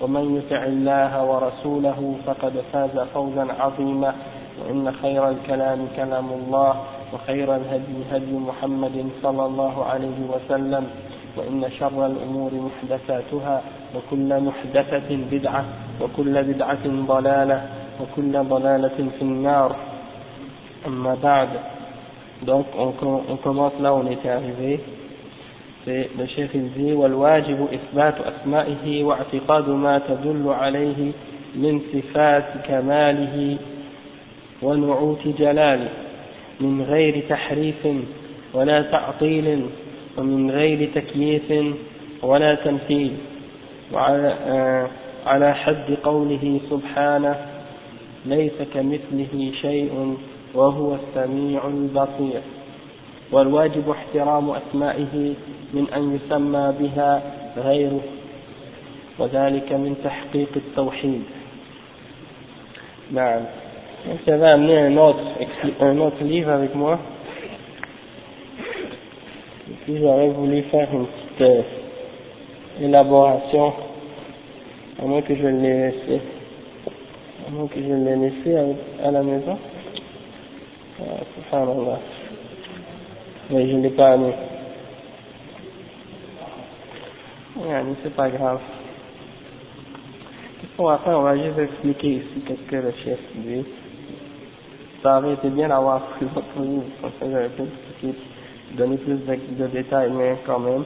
ومن يطع الله ورسوله فقد فاز فوزا عظيما وإن خير الكلام كلام الله وخير الهدي هدي محمد صلى الله عليه وسلم وإن شر الأمور محدثاتها وكل محدثة بدعة وكل بدعة ضلالة وكل ضلالة في النار. أما بعد donc on, on commence là où on était arrivé. C'est le chef il dit والواجب إثبات أسمائه واعتقاد ما تدل عليه من صفات كماله ونعوت جلاله من غير تحريف ولا تعطيل ومن غير تكييف ولا تمثيل وعلى على حد قوله سبحانه ليس كمثله شيء وهو السميع البصير. والواجب احترام أسمائه من أن يسمى بها غيره وذلك من تحقيق التوحيد نعم j'avais amené un autre, un autre livre avec moi et puis j'aurais voulu faire une petite euh, élaboration à moins que je l'ai laissé à moins que je l'ai laissé à, à la maison ah, subhanallah mais je ne l'ai pas amené mais c'est pas grave. Va faire on va juste expliquer ici qu'est-ce que le chef dit. Ça aurait été bien d'avoir pris votre livre, comme ça j'aurais pu donner plus de, de, détails, mais quand même.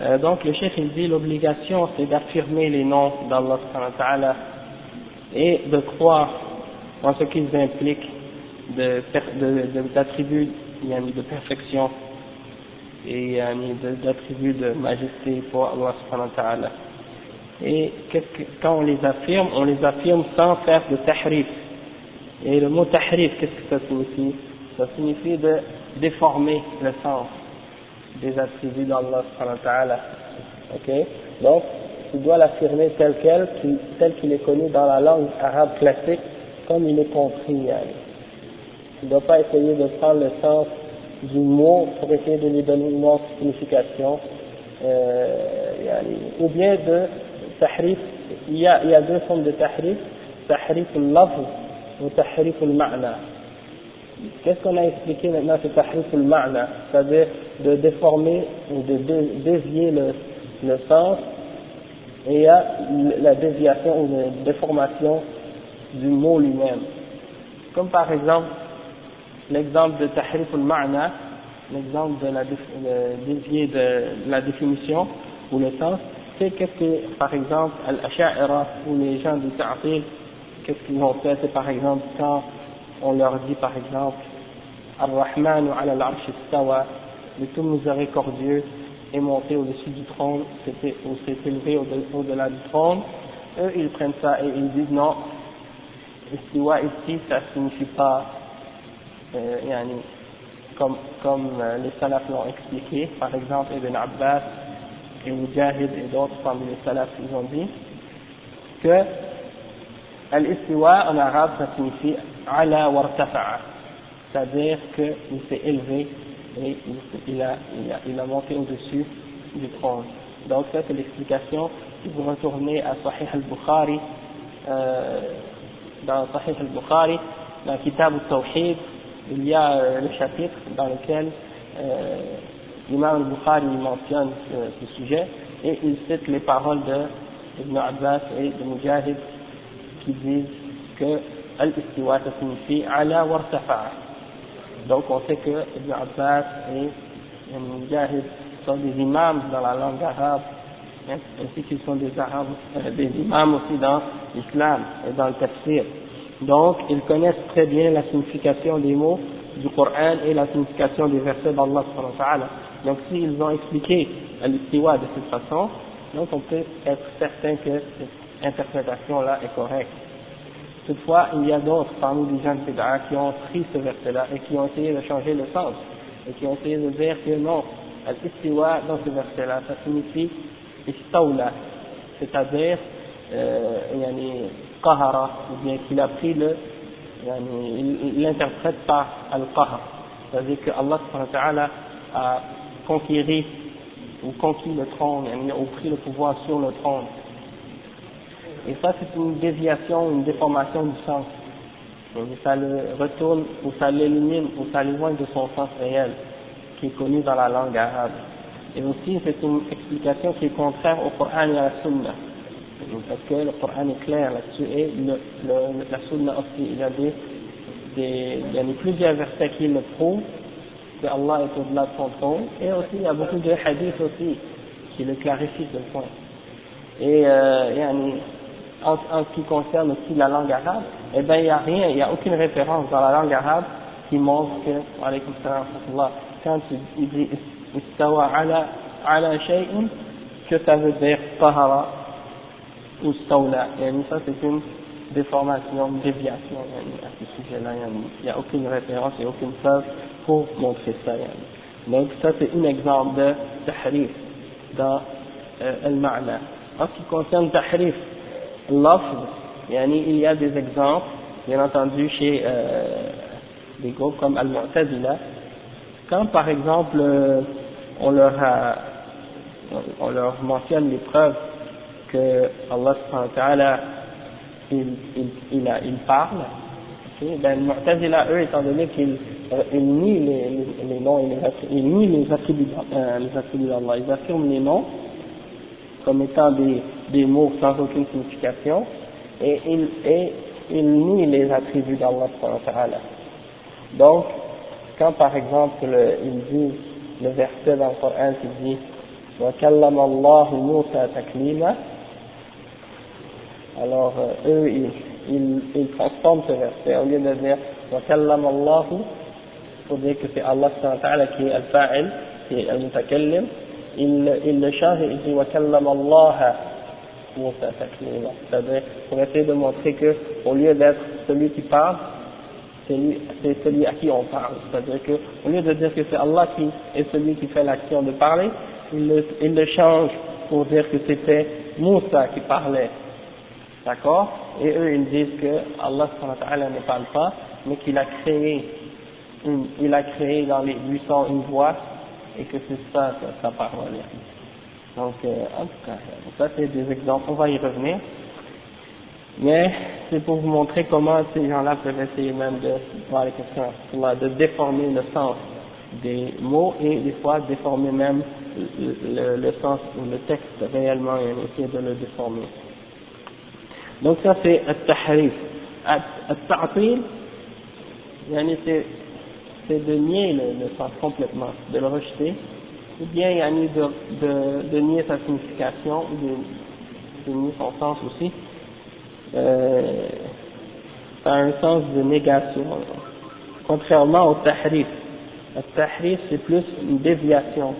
Euh, donc le chef il dit l'obligation c'est d'affirmer les noms d'Allah et de croire en ce qu'ils impliquent d'attributs de, de, de, perfection et d'attributs de majesté pour Allah et que, quand on les affirme, on les affirme sans faire de tahrif. Et le mot tahrif, qu'est-ce que ça signifie? Ça signifie de déformer le sens des attributs d'Allah Ok? Donc, tu dois l'affirmer tel quel, tel qu'il est connu dans la langue arabe classique, comme il est compris. Tu ne dois pas essayer de prendre le sens du mot pour essayer de lui donner une autre signification. Euh, ou bien de tahrif, il y a, deux formes de tahrif, tahrif al ou tahrif al-ma'na. Qu'est-ce qu'on a expliqué maintenant c'est tahrif al-ma'na, c'est-à-dire de déformer ou de dévier le, le sens et il y a la déviation ou la déformation du mot lui-même. Comme par exemple, l'exemple de tahrif al-ma'na, l'exemple de la dévier de la définition ou le sens, c'est qu'est-ce que, par exemple, al-asha'ira ou les gens du ta'atil qu'est-ce qu'ils ont fait C'est par exemple quand on leur dit par exemple Ar-Rahman ala al-Arsh istawa, le tout miséricordieux est monté au-dessus du trône, ou s'est élevé au-delà du trône, eux ils prennent ça et ils disent non, istiwa ici ça signifie pas, euh, comme, comme euh, les salafs l'ont expliqué, par exemple Ibn Abbas et Mujahid et d'autres parmi les salafs ils ont dit que Al-istiwa en arabe ça signifie ala wartafa'a, c'est-à-dire qu'il s'est élevé et il a, il a, il a monté au-dessus du trône. Donc ça c'est l'explication. Si vous retournez à Sahih al-Bukhari, euh, dans Sahih al-Bukhari, dans Kitab al-Tawhid, il y a euh, le chapitre dans lequel euh, l'imam al-Bukhari mentionne ce, sujet et il cite les paroles de Ibn Abbas et de Mujahid qui disent que al-istiwa ça signifie ala wartafa'a. Donc on sait que Ibn Abbas et Mujahid sont des imams dans la langue arabe, hein, ainsi qu'ils sont des arabes, euh, des imams aussi dans l'islam et dans le tafsir. Donc ils connaissent très bien la signification des mots du Coran et la signification des versets d'Allah Donc s'ils ont expliqué l'istiwa de cette façon, donc on peut être certain que cette interprétation-là est correcte. Toutefois, il y a d'autres parmi les gens de qui ont pris ce verset-là et qui ont essayé de changer le sens et qui ont essayé de dire que non, l'istiwa dans ce verset-là, ça signifie istawla, c'est-à-dire euh, qahara, ou bien qu'il a pris le il l'interprète par al-qahr, c'est-à-dire que Allah a conquéri ou conquis le trône, ou pris le pouvoir sur le trône. Et ça, c'est une déviation, une déformation du sens. ça le retourne, ou ça l'élimine, ou ça l'éloigne de son sens réel, qui est connu dans la langue arabe. Et aussi, c'est une explication qui est contraire au Coran et à la Sunna. Parce que le Coran est clair là-dessus, et le, le, la Sunna aussi, il y a des, des, il y a plusieurs versets qui le prouvent, que Allah est au-delà de son trône, et aussi il y a beaucoup de hadiths aussi qui le clarifient ce point. Et euh, en, en ce qui concerne aussi la langue arabe, eh bien il n'y a rien, il n'y a aucune référence dans la langue arabe qui montre que, quand il dit istawa ala, ala shay'in, que ça veut dire tahara ou. Et ça c'est une déformation, une déviation à ce sujet-là. Il n'y a aucune référence, a aucune preuve pour montrer ça. Donc ça c'est un exemple de tahrif dans euh, al-ma'na. En ce qui concerne tahrif, l'offre, il y a des exemples, bien entendu chez euh, des groupes comme al-mu'tazila, quand par exemple euh, on leur on leur mentionne les preuves que Allah il, il, il, a, il parle, okay, ben Mu'tazila eux étant donné qu'ils ils nient les, les, noms et les attributs, ils nient les attributs, euh, les attributs d'Allah, ils affirment les noms comme étant des, des mots sans aucune signification et ils, et ils nient les attributs d'Allah donc quand par exemple ils disent le verset dans le Coran qui dit وكلم الله موسى تكليما Alors, euh, eux, ils, ils, ils, transforment ce verset. Au lieu de dire Wa kallam Allahu, il dire que c'est Allah qui est al-fa'il, c'est al-mutakallim. Ils, ils le changent et ils disent Wa kallam Allah, Moussa taklima. C'est-à-dire, pour essayer de montrer que, au lieu d'être celui qui parle, c'est celui à qui on parle. C'est-à-dire qu'au lieu de dire que c'est Allah qui est celui qui fait l'action de parler, il le, il le change pour dire que c'était Moussa qui parlait. D'accord? Et eux, ils disent que Allah ne parle pas, mais qu'il a créé, il a créé dans les buissons une voix, et que c'est ça sa parole. Donc, euh, en tout cas, ça c'est des exemples, on va y revenir. Mais c'est pour vous montrer comment ces gens-là peuvent essayer même de, de déformer le sens des mots et des fois déformer même le, le, sens ou le texte réellement et essayer de le déformer. Donc ça c'est At-Tahrif. At-Ta'til, c'est de nier le, sens complètement, de le rejeter, ou bien yani de, de, de nier sa signification, ou de, nier son sens aussi. Euh, un sens de négation, contrairement au Tahrif. At-Tahrif c'est plus une déviation,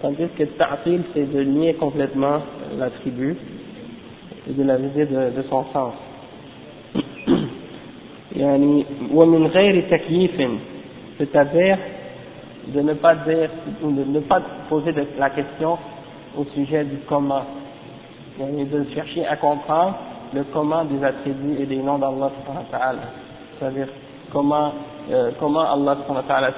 tandis que Ta'til c'est de nier complètement l'attribut et de la visée de, de son sens. يعني ومن غير تكييف c'est-à-dire de ne pas dire ou de ne pas poser de, la question au sujet du comment et de chercher à comprendre le comment des attributs et des noms d'Allah c'est-à-dire comment euh, comment Allah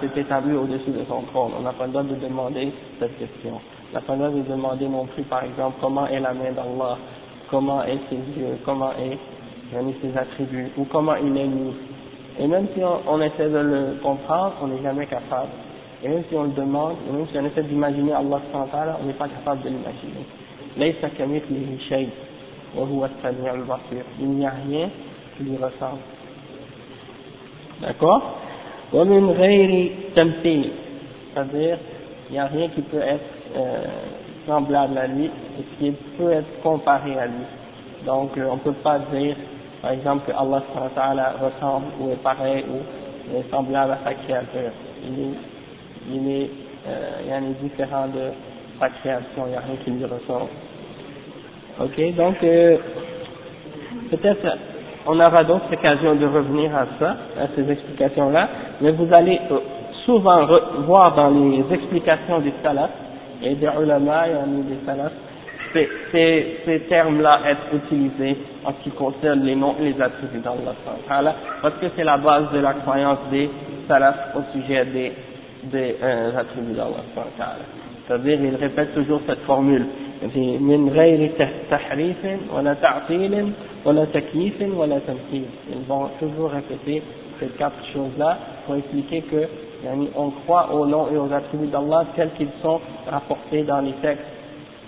s'est établi au-dessus de son trône on n'a pas le droit de demander cette question on n'a pas le droit de demander non plus par exemple comment est la main d'Allah comment est ses yeux, comment est ses attributs, ou comment il est mis. Et même si on, essaie de le comprendre, on n'est jamais capable. Et même si on le demande, et même si on essaie d'imaginer Allah subhanahu on n'est pas capable de l'imaginer. Il n'y a rien qui lui ressemble. D'accord? C'est-à-dire, il n'y a rien qui peut être euh, semblable à lui et qui peut être comparé à lui. Donc euh, on ne peut pas dire par exemple que Allah ressemble ou est pareil ou est semblable à sa créature. Il est, il est, euh, il est différent de sa création, il n'y a rien qui lui ressemble. Ok, donc euh, peut-être on aura d'autres occasions de revenir à ça, à ces explications-là, mais vous allez euh, souvent voir dans les explications des salafs et des ulama et des salafs ces, ces, ces termes-là être utilisés en ce qui concerne les noms et les attributs d'Allah parce que c'est la base de la croyance des salafs au sujet des, des euh, attributs d'Allah c'est-à-dire ils répètent toujours cette formule من غير تحريف ولا تعطيل ولا تكييف ولا تمثيل ils vont toujours répéter ces quatre choses-là pour expliquer que on croit aux noms et aux attributs d'Allah tels qu'ils sont rapportés dans les textes,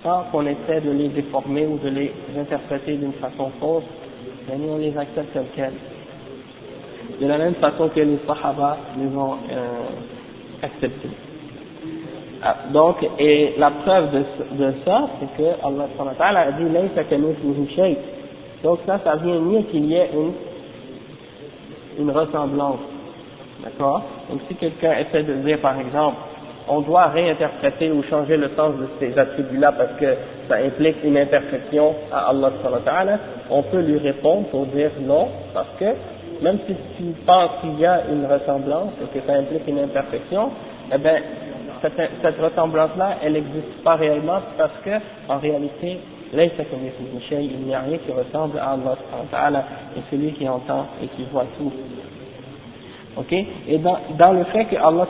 sans qu'on essaie de les déformer ou de les interpréter d'une façon fausse, on les accepte tels quels. De la même façon que les Sahaba les ont euh, acceptés. Ah, donc, et la preuve de, ça, c'est que Allah a dit Donc ça, ça vient mieux qu'il y ait une ressemblance. D'accord? Donc si quelqu'un essaie de dire par exemple, on doit réinterpréter ou changer le sens de ces attributs-là parce que ça implique une imperfection à Allah on peut lui répondre pour dire non, parce que même si tu penses qu'il y a une ressemblance et que ça implique une imperfection, eh bien, cette, ressemblance-là, elle n'existe pas réellement parce que, en réalité, il n'y a rien qui ressemble à Allah et celui qui entend et qui voit tout. Ok? Et dans, dans le fait que Allah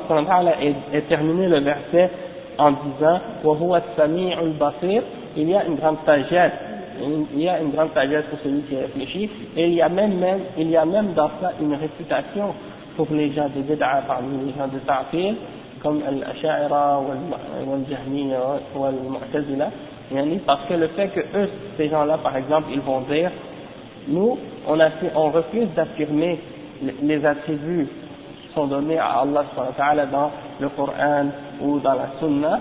ait, terminé le verset en disant il y a une grande sagesse. Il y a une grande sagesse pour celui qui réfléchit. Et il y a même, même il y a même dans ça une réputation pour les gens de bid'a parmi les gens de ta'fir comme al-asha'ira al-jahmiya al-mu'tazila parce que le fait que eux ces gens-là par exemple ils vont dire nous on, a, on refuse d'affirmer les attributs qui sont donnés à Allah dans le Coran ou dans la Sunna,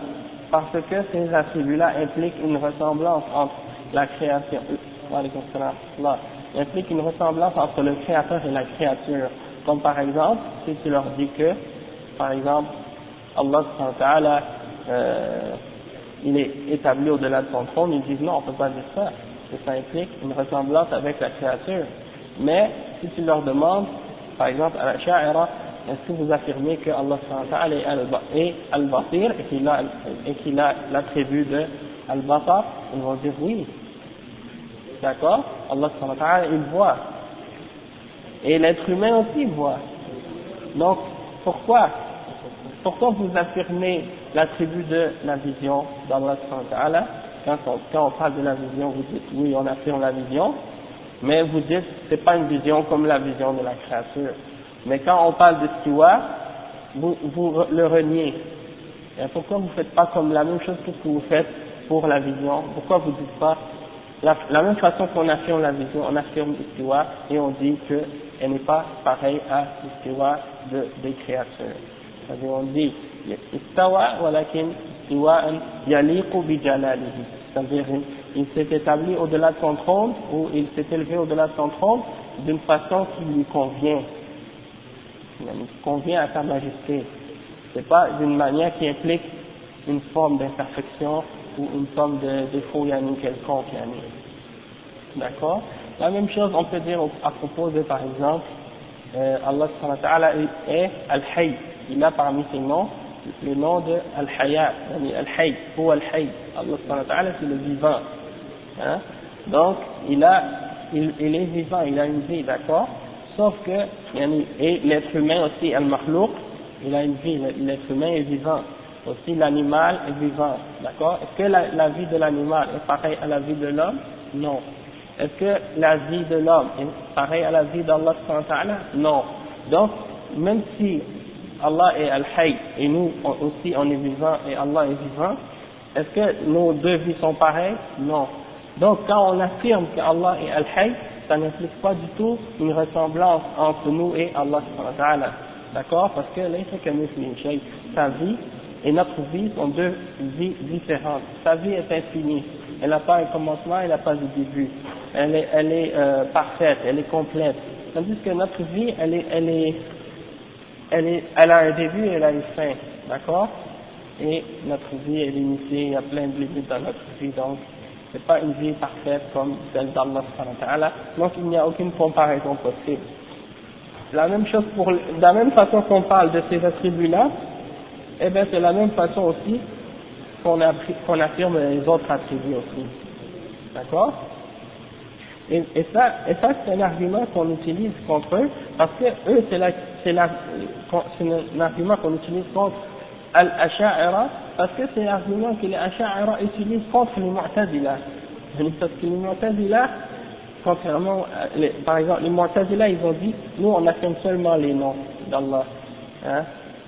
parce que ces attributs-là impliquent une ressemblance entre la création, implique une ressemblance entre le créateur et la créature. Comme par exemple, si tu leur dis que, par exemple, Allah euh, il est établi au-delà de son trône, ils disent non, on ne peut pas dire ça, que ça implique une ressemblance avec la créature. Mais si tu leur demandes, par exemple, à la Sha'ira, est-ce que vous affirmez que Allah est Al-Basir et qu'il a, l'attribut de Al-Basar? Ils vont dire oui. D'accord? Allah il voit. Et l'être humain aussi voit. Donc, pourquoi Pourquoi vous affirmez l'attribut de la vision d'Allah quand quand on parle de la vision, vous dites oui, on affirme la vision, mais vous dites c'est pas une vision comme la vision de la créature. Mais quand on parle de Stiwa, vous, vous le reniez. Pourquoi vous faites pas comme la même chose que que vous faites pour la vision? Pourquoi vous dites pas la, même façon qu'on affirme la vision, on affirme l'Istiwa et on dit qu'elle n'est pas pareille à l'Istiwa de, des créatures. C'est-à-dire on dit Istawa walakin yaliqu bi. C'est-à-dire il s'est établi au-delà de son trône ou il s'est élevé au-delà de son trône d'une façon qui lui convient, qui convient à sa majesté. C'est pas d'une manière qui implique une forme d'imperfection ou une forme de défaut yani quelconque yani. D'accord? La même chose on peut dire à propos de par exemple euh, Allah est Al-Hayy. Il a parmi ses noms le nom de Al-Hayat, Al-Hayy, ou Al-Hayy. Allah c'est le vivant. Hein? Donc, il a, il, est vivant, il a une vie, d'accord? Sauf que, et l'être humain aussi, Al-Makhlouk, il a une vie, l'être humain est vivant. Aussi, l'animal est vivant, d'accord? Est-ce que la, la vie de l'animal est pareille à la vie de l'homme? Non. Est-ce que la vie de l'homme est pareille à la vie d'Allah Non. Donc, même si Allah est Al-Hayy et nous aussi on est vivant et Allah est vivant, est-ce que nos deux vies sont pareilles? Non. Donc quand on affirme que Allah est Al-Hayy, ça n'implique pas du tout une ressemblance entre nous et Allah D'accord? Parce que sa vie et notre vie sont deux vies différentes. Sa vie est infinie. Elle n'a pas un commencement, elle n'a pas de début. Elle est, elle est euh, parfaite, elle est complète. Tandis que notre vie, elle est, elle est, elle est, elle a un début et elle a une fin. D'accord? Et notre vie est limitée, il y a plein de limites dans notre vie, donc c'est pas une vie parfaite comme celle d'Allah donc il n'y a aucune comparaison possible. La même chose pour, de la même façon qu'on parle de ces attributs-là, eh bien c'est la même façon aussi qu'on affirme les autres attributs aussi. D'accord? Et, ça, et ça c'est un argument qu'on utilise contre eux, parce que eux, c'est un argument qu'on utilise contre Al-Asha'ira, parce que c'est l'argument que les Asha'ira utilisent contre les Mu'tazila. Parce que les Mu'tazila, contrairement, les, par exemple, les Mu'tazila, ils ont dit, nous on affirme seulement les noms d'Allah. Hein,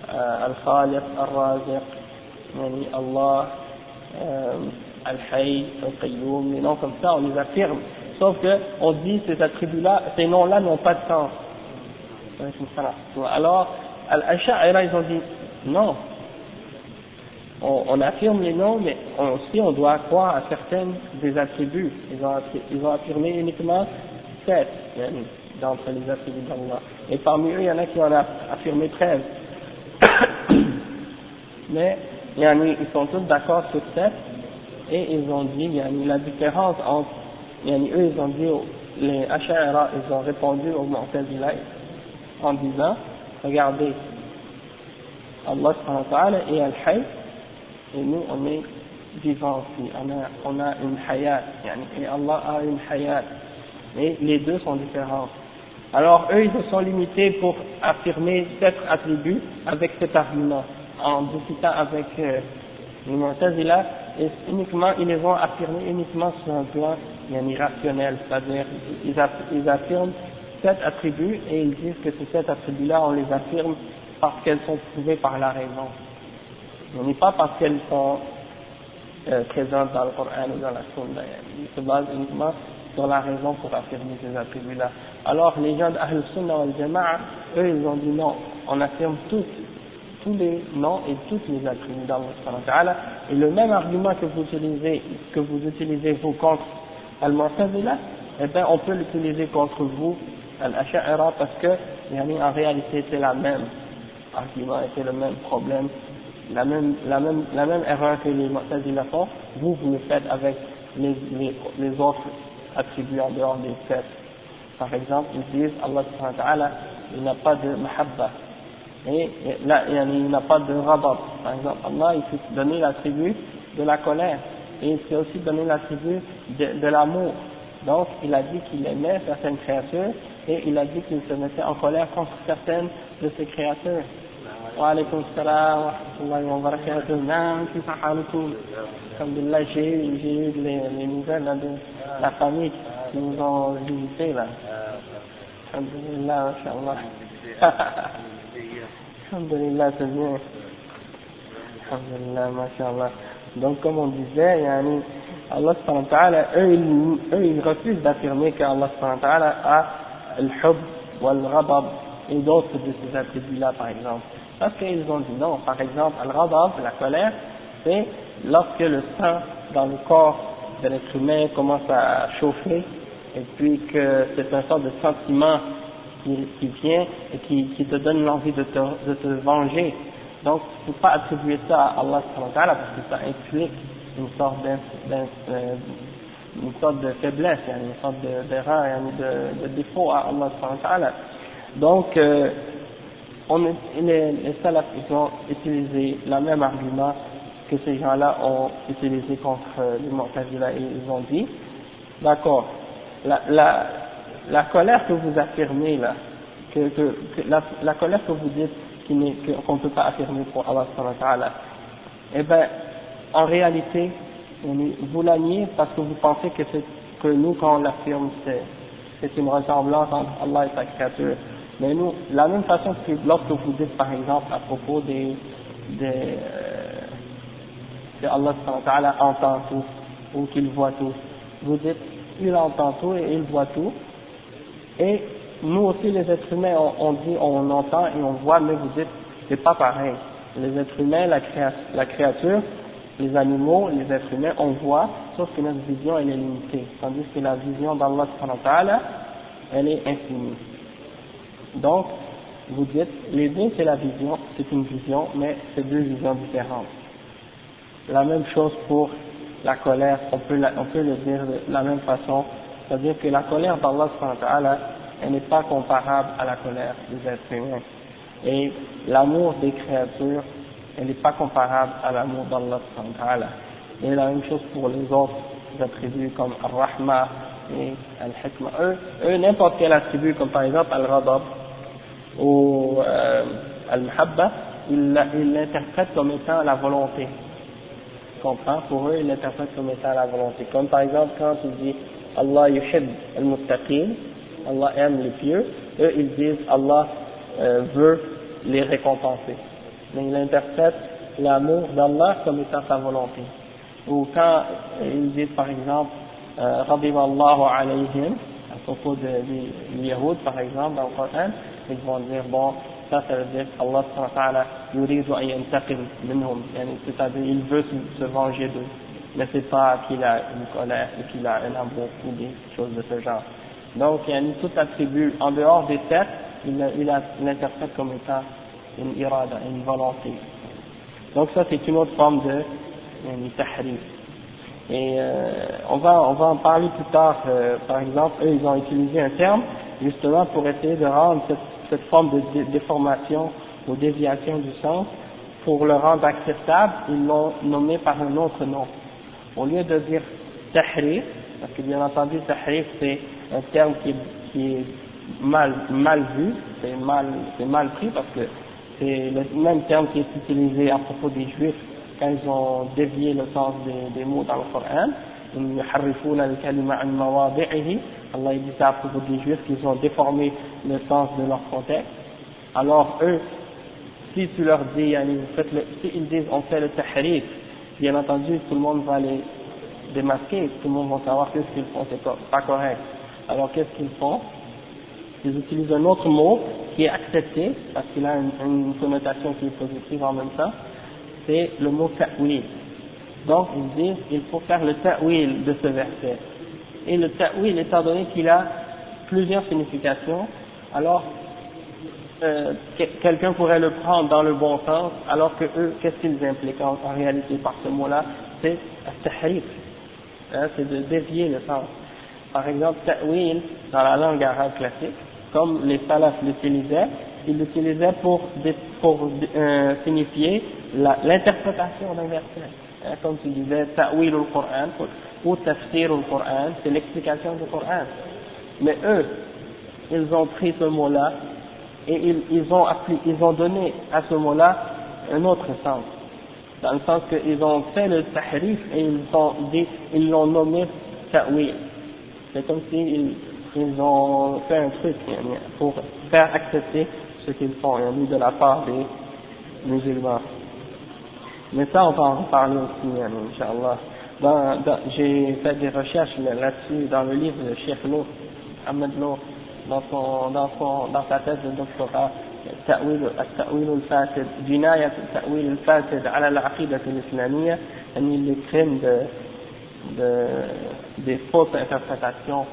euh, Al-Khaliq, Al-Raziq, Allah, euh, Al-Hayy, Al-Qayyum, les noms comme ça, on les affirme. Sauf que, on dit ces attributs-là, ces noms-là n'ont pas de sens. Alors, Al-Asha'ira, ils ont dit, non, on, on, affirme les noms, mais aussi on doit croire à certains des attributs. Ils ont, ils ont affirmé uniquement sept d'entre les attributs d'Allah. Et parmi eux, il y en a qui en ont affirmé treize. mais ils sont tous d'accord sur sept, et ils ont dit, la différence entre, eux ils ont dit, les Asha'ira, ils ont répondu aux Mu'tazila en disant, regardez, Allah et Al-Hayy, et nous on est vivants aussi, on a, on a une hayat, et Allah a une hayat, et les deux sont différents. Alors eux ils se sont limités pour affirmer cet attribut avec cet argument, en discutant avec euh, les Mu'tazila, et uniquement, ils les ont affirmés uniquement sur un plan irrationnel, c'est-à-dire ils, affirment cet attribut et ils disent que ces sept attributs-là, on les affirme parce qu'elles sont prouvées par la raison. Ce n'est pas parce qu'elles sont euh, présentes dans le Coran ou dans la Sunna. Ils se basent uniquement sur la raison pour affirmer ces attributs-là. Alors les gens d'Ahl Sunnah al Jama'a, eux, ils ont dit non, on affirme tous, tous les noms et tous les attributs d'Allah. Et le même argument que vous utilisez, que vous utilisez vous contre Al-Mu'tazila, eh bien on peut l'utiliser contre vous, Al-Asha'ira, parce que en réalité c'est la même argument et c'est le même problème la même, la même, la même erreur que les Mu'tazila font, vous, vous le faites avec les, les, autres attributs en dehors des sept. Par exemple, ils disent Allah il n'a pas de mahabba. Et là, il n'a pas de rabat. Par exemple, Allah, il s'est donné l'attribut de la colère. Et il s'est aussi donné l'attribut de, de l'amour. Donc, il a dit qu'il aimait certaines créatures et il a dit qu'il se mettait en colère contre certaines de ses créatures وعليكم السلام ورحمة الله وبركاته نعم كيف حالكم الحمد لله j'ai j'ai eu les, les nouvelles de la famille qui nous ont visité là Alhamdulillah Inch'Allah Alhamdulillah c'est bien Alhamdulillah Masha'Allah donc comme on disait yani, Allah subhanahu wa ta'ala eux ils, eux ils refusent d'affirmer qu'Allah subhanahu wa ta'ala a le hub wal ghadab et d'autres de ces attributs là par exemple parce qu'ils ont dit non. Par exemple, al-ghadab, la colère, c'est lorsque le sang dans le corps de l'être humain commence à chauffer et puis que c'est un sort de sentiment qui, qui vient et qui, qui te donne l'envie de te, de te venger. Donc, tu ne peux pas attribuer ça à Allah parce que ça implique une sorte, euh, une sorte de faiblesse, une sorte d'erreur, de, de, défaut à Allah. Donc, euh, on, les, les salafs ils ont utilisé le même argument que ces gens-là ont utilisé contre euh, les Mu'tazila et ils ont dit, d'accord, la, la, la colère que vous affirmez là, que, que, la, la, colère que vous dites qu'on ne peut pas affirmer pour Allah ta'ala, eh bien, en réalité, vous la niez parce que vous pensez que, que nous, quand on l'affirme, c'est une ressemblance entre Allah et sa créature. Mais nous, la même façon que lorsque vous dites par exemple à propos des, des euh, que Allah entend tout ou qu'il voit tout, vous dites il entend tout et il voit tout, Et nous aussi, les êtres humains, on, dit, on entend et on voit, mais vous dites, c'est pas pareil. Les êtres humains, la, la créature, les animaux, les êtres humains, on voit, sauf que notre vision, elle est limitée. Tandis que la vision d'Allah, elle est infinie. Donc, vous dites, les deux, c'est la vision, c'est une vision, mais c'est deux visions différentes. La même chose pour la colère, on peut, on peut le dire de la même façon, c'est-à-dire que la colère d'Allah, elle n'est pas comparable à la colère des êtres humains. Et l'amour des créatures, elle n'est pas comparable à l'amour d'Allah. Et la même chose pour les autres attributs comme Al-Rahma et Al-Hikmah. Eux, eux n'importe quel attribut, comme par exemple Al-Radab ou euh, Al-Mahabba, ils l'interprètent comme étant la volonté. Tu comprends? Pour eux, ils l'interprètent comme étant la volonté. Comme par exemple quand tu dis Allah yuhib al-muttaqin, Allah aime les pieux, eux ils disent Allah euh, veut les récompenser. Mais ils interprètent l'amour d'Allah comme étant sa volonté. Ou quand ils disent par exemple euh, Allahu alayhim, à propos des de, Yahoud par exemple dans le Coran, ils vont dire bon, ça, ça veut dire qu'Allah c'est-à-dire il veut se, venger d'eux, mais c'est pas qu'il a une colère ou qu'il a un amour ou des choses de ce genre. Donc, il y a une, tout attribut, en dehors des têtes, il, l'interprète comme étant une irada, une volonté. Donc ça, c'est une autre forme de tahrif. Et euh, on, va, on va en parler plus tard. Euh, par exemple, eux, ils ont utilisé un terme justement pour essayer de rendre cette cette forme de déformation ou déviation du sens, pour le rendre acceptable, ils l'ont nommé par un autre nom. Au lieu de dire tahrif, parce que bien entendu tahrif c'est un terme qui, est mal, mal vu, c'est mal, c'est mal pris parce que c'est le même terme qui est utilisé à propos des juifs quand ils ont dévié le sens des, des mots dans le Coran. Allah dit ça à propos des juifs qu'ils ont déformé le sens de leur contexte. Alors eux, si tu leur dis, le, si ils disent on fait le tahrif, bien entendu tout le monde va les démasquer, tout le monde va savoir que ce qu'ils font c'est pas correct. Alors qu'est-ce qu'ils font? Ils utilisent un autre mot qui est accepté, parce qu'il a une, connotation qui est positive en même temps, c'est le mot ta'wil. Donc ils disent il faut faire le ta'wil de ce verset. Et le ta'wil, étant donné qu'il a plusieurs significations, alors euh, quelqu'un pourrait le prendre dans le bon sens, alors que eux, qu'est-ce qu'ils impliquent en, réalité par ce mot-là? C'est tahrif, hein, c'est de dévier le sens. Par exemple, ta'wil, dans la langue arabe classique, comme les salafs l'utilisaient, ils l'utilisaient pour, pour euh, signifier l'interprétation d'un verset. Hein, comme tu disais, ta'wil au Coran, ou tafsir au Coran, c'est l'explication du Coran. Mais eux, ils ont pris ce mot-là et ils, ont ils ont donné à ce mot-là un autre sens. Dans le sens qu'ils ont fait le tahrif et ils ont dit, ils l'ont nommé ta'wil. C'est comme s'ils ils ont fait un truc pour faire accepter ce qu'ils font, de la part des musulmans. Mais ça, on va en parler aussi, Inch'Allah. Dans, dans, j'ai fait des recherches là-dessus dans le livre de Cheikh Loh, Ahmed Loh, dans, son, dans, son, dans sa thèse de doctorat, التأويل الفاسد جناية التأويل الفاسد على العقيدة الإسلامية يعني les crimes de, de, des fausses interprétations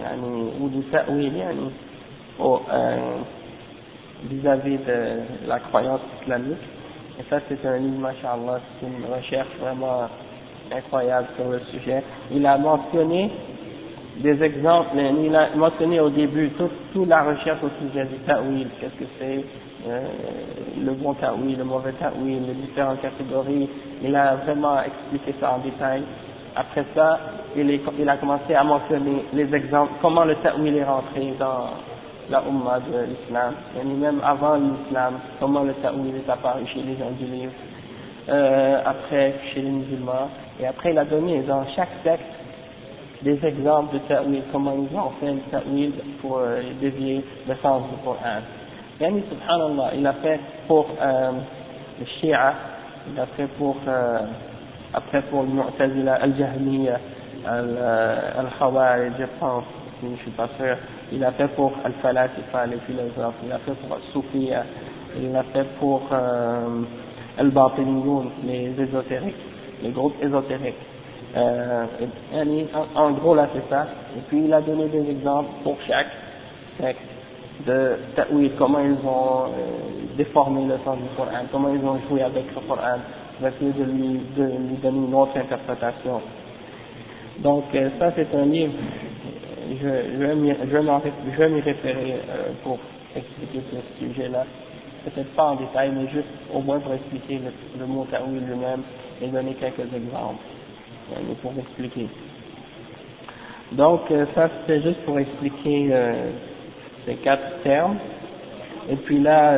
يعني ou du تأويل يعني vis-à-vis -vis de la croyance islamique et ça c'est un livre, machallah, c'est une recherche vraiment incroyable sur le sujet. Il a mentionné des exemples, il a mentionné au début toute, la recherche au sujet du ta'wil, qu'est-ce que c'est, euh, le bon ta'wil, le mauvais ta'wil, les différentes catégories, il a vraiment expliqué ça en détail. Après ça, il, il a commencé à mentionner les exemples, comment le ta'wil est rentré dans la Ummah de l'islam, et même avant l'islam, comment le ta'wil est apparu chez les gens euh, après chez les musulmans, et après, il a donné dans chaque secte des exemples de ta'wil, comment ils ont fait le ta'wil pour euh, dévier le sens du Coran. Yani, subhanallah, il a fait pour euh, le Shia, il a fait pour, euh, après pour le Mu'tazila, Al-Jahmiya, Al-Khawarij, je pense, Il a fait pour Al-Falasifa, les philosophes, il a fait pour Soufia, il l'a fait pour euh, Al-Batiniyoun, les ésotériques, les groupes ésotériques. Euh, en, gros là c'est ça. Et puis il a donné des exemples pour chaque texte de oui, comment ils ont euh, déformé le sens du Coran, comment ils ont joué avec le Coran, pour essayer de lui, de lui donner une autre interprétation. Donc euh, ça c'est un livre, je, vais m'y référer euh, pour expliquer ce sujet-là peut-être pas en détail, mais juste au moins pour expliquer le, mot ta'wil lui-même et donner quelques exemples euh, pour expliquer. Donc euh, ça c'était juste pour expliquer ces quatre termes. Et puis là,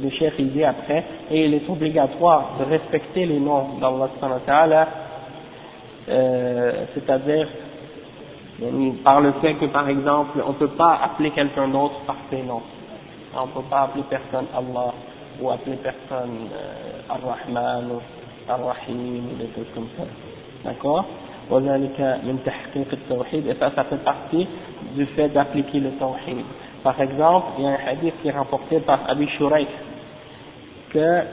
le chef il dit après, et il est obligatoire de respecter les noms d'Allah euh, c'est-à-dire par le fait que par exemple on ne peut pas appeler quelqu'un d'autre par ses noms on ne peut pas appeler personne Allah ou appeler personne euh, Ar-Rahman ou Ar-Rahim ou des choses comme ça. D'accord et ça, ça fait partie du fait d'appliquer le tawhid. Par exemple, il y a un hadith qui est rapporté par Abi Shuraik que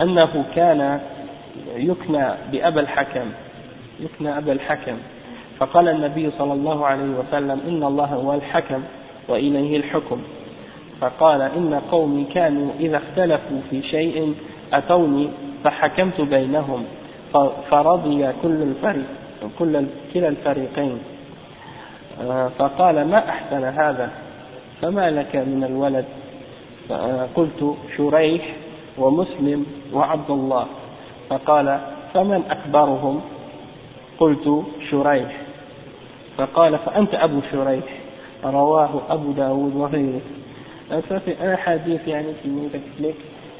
أنه كان يكنى بأبا الحكم يكنى أبا الحكم فقال النبي صلى الله عليه وسلم إن الله هو الحكم وإليه الحكم. فقال إن قومي كانوا إذا اختلفوا في شيء أتوني فحكمت بينهم. فرضي كل الفريق كل كلا الفريقين. فقال ما أحسن هذا؟ فما لك من الولد؟ قلت شريح ومسلم وعبد الله. فقال فمن أكبرهم؟ قلت شريح. فقال فأنت أبو شريح رواه أبو داود وغيره ça c'est un hadith qui nous explique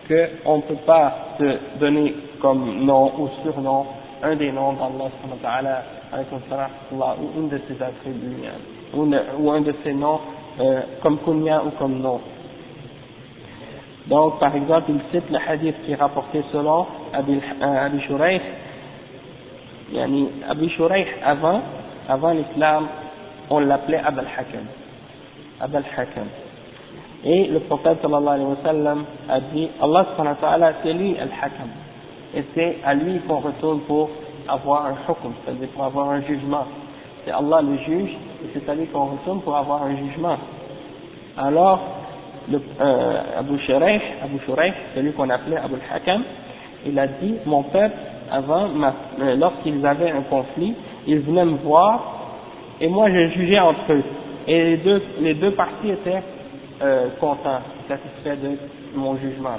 qu'on ne peut pas se donner comme nom ou surnom un des noms d'Allah ou une de ses attributs ou, un de ses noms euh, comme kunya ou comme nom. Donc par exemple il cite le hadith qui est rapporté selon Abi, euh, Shuraih yani, Abi Shuraih avant, avant l'islam on l'appelait Abel Hakam Abel Hakam Et le prophète sallallahu alayhi wa sallam a dit, Allah subhanahu wa ta'ala, c'est lui al-hakam. Et c'est à lui qu'on retourne pour avoir un hukm, c'est-à-dire pour avoir un jugement. C'est Allah le juge, et c'est à lui qu'on retourne pour avoir un jugement. Alors, le, euh, Abu Shuraih, Abu celui qu'on appelait Abu al-Hakam, il a dit, mon peuple, avant, euh, lorsqu'ils avaient un conflit, ils venaient me voir, et moi je jugeais entre eux. Et les deux, les deux parties étaient euh, content, satisfait de mon jugement.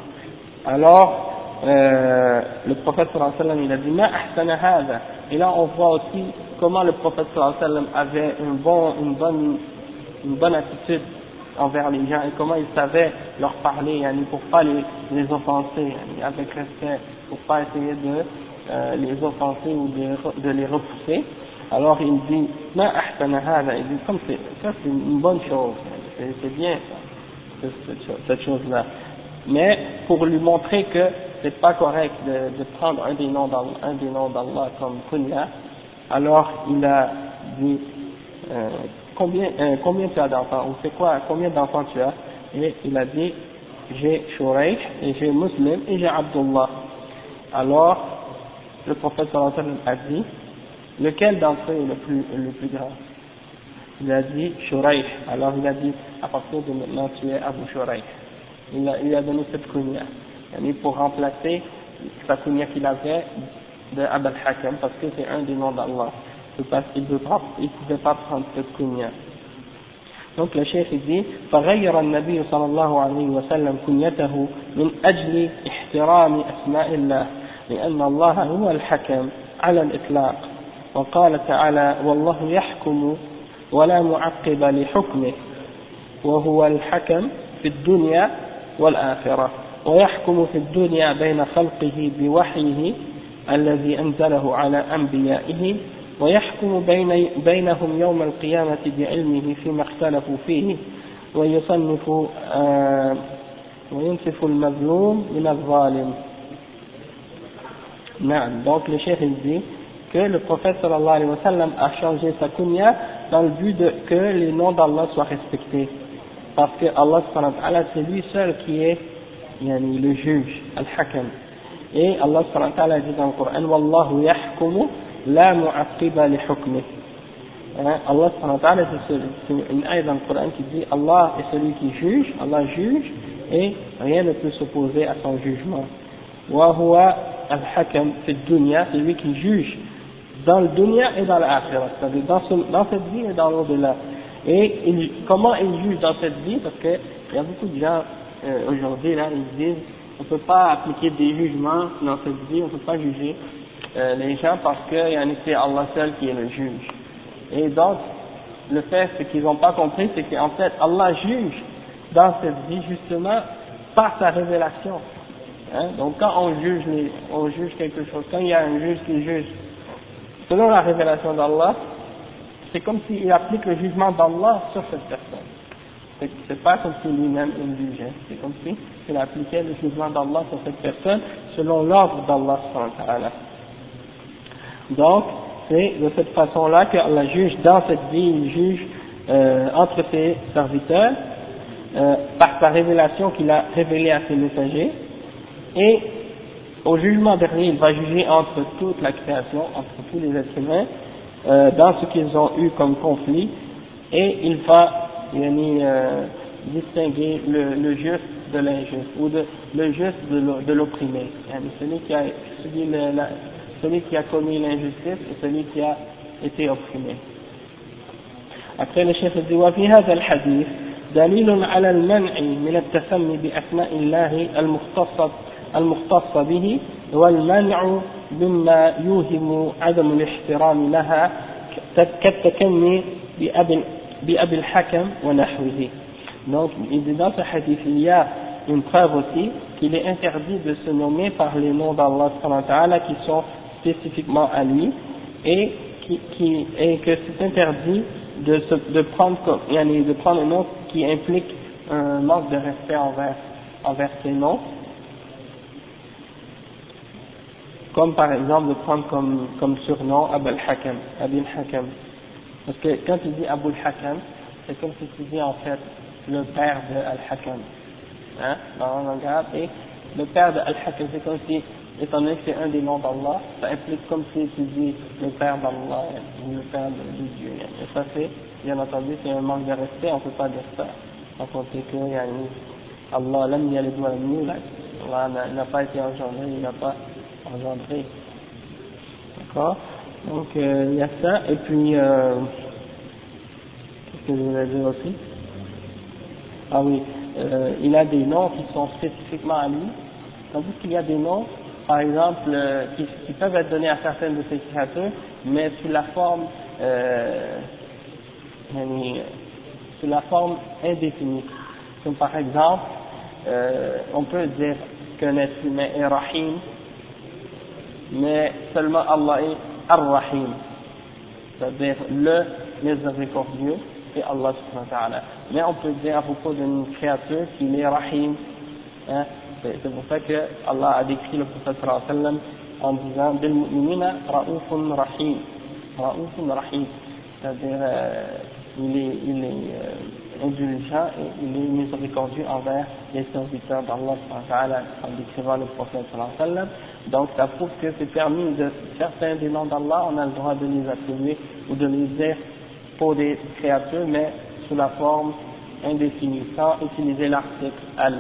Alors, euh, le prophète sallallahu alayhi il a dit, ma ahsana. Et là, on voit aussi comment le prophète sallallahu alayhi avait une, bon, une, bonne, une bonne attitude envers les gens et comment il savait leur parler, yani, pour pas les, les offenser, yani, avec respect, pour pas essayer de euh, les offenser ou de, les repousser. Alors il dit, ma ahsana. Il dit, comme c'est, ça c'est une bonne chose, c'est bien cette chose-là. Mais pour lui montrer que c'est pas correct de, de prendre un des noms d'Allah comme kunya, alors il a dit euh, combien, euh, combien tu as d'enfants? Ou c'est quoi, combien d'enfants tu as? Et il a dit j'ai Shuraih et j'ai Muslim et j'ai Abdullah. Alors le prophète sallallahu alayhi wa sallam a dit lequel d'entre eux est le plus, le plus grand il a dit Shuraih. Alors il a dit, à partir de maintenant, tu es Abu Shuraih. Il a, il a donné cette kunya. Pour remplacer sa kunya qu'il avait de Abel Hakam, parce que c'est un des noms d'Allah. Parce qu'il ne pouvait pas prendre cette kunya. Donc le chef dit فغير النبي صلى الله عليه وسلم كنيته من أجل احترام أسماء الله لأن الله هو الحكم على الإطلاق. وقال تعالى والله يحكم ولا معقب لحكمه وهو الحكم في الدنيا والآخرة ويحكم في الدنيا بين خلقه بوحيه الذي أنزله على أنبيائه ويحكم بين بينهم يوم القيامة بعلمه فيما اختلفوا فيه ويصنف آه وينصف المظلوم من الظالم. Donc le chef dit que le prophète sallallahu alayhi wa sallam a changé sa kunya dans le but de, que les noms d'Allah soient respectés. Parce que Allah c'est lui seul qui est yani, le juge, al-hakam. Et Allah dit dans le Coran, Wallahu yahkumu la mu'aqiba li hukmih. Hein, Allah c'est une ayah dans le Coran qui dit Allah est celui qui juge, Allah juge, et rien ne peut s'opposer à son jugement. Wa huwa al-hakam fi dunya, c'est lui qui juge dans le dunya et dans l'akhirah, c'est-à-dire dans, cette vie et dans l'au-delà. Et comment il juge dans cette vie? Parce qu'il y a beaucoup de gens euh, aujourd'hui, là, ils disent on ne peut pas appliquer des jugements dans cette vie, on ne peut pas juger euh, les gens parce que c'est Allah seul qui est le juge. Et donc, le fait, ce qu'ils n'ont pas compris, c'est qu'en fait, Allah juge dans cette vie justement par sa révélation. Hein? Donc quand on juge, on juge quelque chose, quand il y a un juge qui juge selon la révélation d'Allah, c'est comme s'il applique le jugement d'Allah sur cette personne. C'est pas comme si lui-même il jugeait, c'est comme s'il appliquait le jugement d'Allah sur cette personne selon l'ordre d'Allah. Donc, c'est de cette façon-là qu'Allah juge dans cette vie, il juge euh, entre ses serviteurs, euh, par sa révélation qu'il a révélée à ses messagers, et au jugement dernier, il va juger entre toute la création, entre tous les êtres humains, euh, dans ce qu'ils ont eu comme conflit, et il va euh, distinguer le, le, juste de l'injuste, ou de, le juste de l'opprimé, celui qui a subi la, celui qui a commis l'injustice et celui qui a été opprimé. Après le chef dit وفي هذا الحديث دليل على المنع من التسمي بأسماء الله المختصة المختصة به والمنع مما يوهم عدم الاحترام لها كالتكني بأبي بأبي الحكم ونحوه donc il dit dans ce hadith il y a une preuve aussi qu'il est interdit de se nommer par les noms d'Allah qui sont spécifiquement à lui et, qui, qui, et que c'est interdit de, se, de, prendre, de prendre un nom qui implique un manque de respect envers, envers ces noms Comme par exemple de prendre comme, comme surnom Abul Hakam, Abil Hakam. Parce que quand tu dis Abul Hakam, c'est comme si tu dis en fait le père de Al-Hakam. Hein, dans le langage, et le père de Al-Hakam, c'est comme si, étant donné que c'est un des noms d'Allah, ça implique comme si tu dis le père d'Allah, ou le père de, Dieu. Et ça c'est, bien entendu, c'est un manque de respect, on ne peut pas dire ça. On compter que, Allah, l'homme y a les doigts Allah n'a pas été engendré, il n'a pas engendré. D'accord? Donc euh, il y a ça, et puis euh, qu'est-ce que je voulais dire aussi? Ah oui, euh, il a des noms qui sont spécifiquement à lui, tandis qu'il y a des noms, par exemple, qui, peuvent être donnés à certaines de ses créatures, mais sous la forme sous la forme indéfinie. Comme par exemple, on peut dire qu'un être humain est rahim, mais seulement Allah est Ar-Rahim, c'est-à-dire le miséricordieux et Allah subhanahu wa ta'ala. Mais on peut dire à propos d'une créature qu'il est Rahim, hein, c'est pour ça que Allah a décrit le prophète sallam en disant Bil mu'minina ra'ufun rahim, ra'ufun rahim, c'est-à-dire euh, il est, il est euh, indulgent et il est miséricordieux envers les serviteurs d'Allah en décrivant le prophète donc ça prouve que c'est permis de certains des noms d'Allah, on a le droit de les attribuer ou de les dire pour des créatures, mais sous la forme indéfinie, sans utiliser l'article al,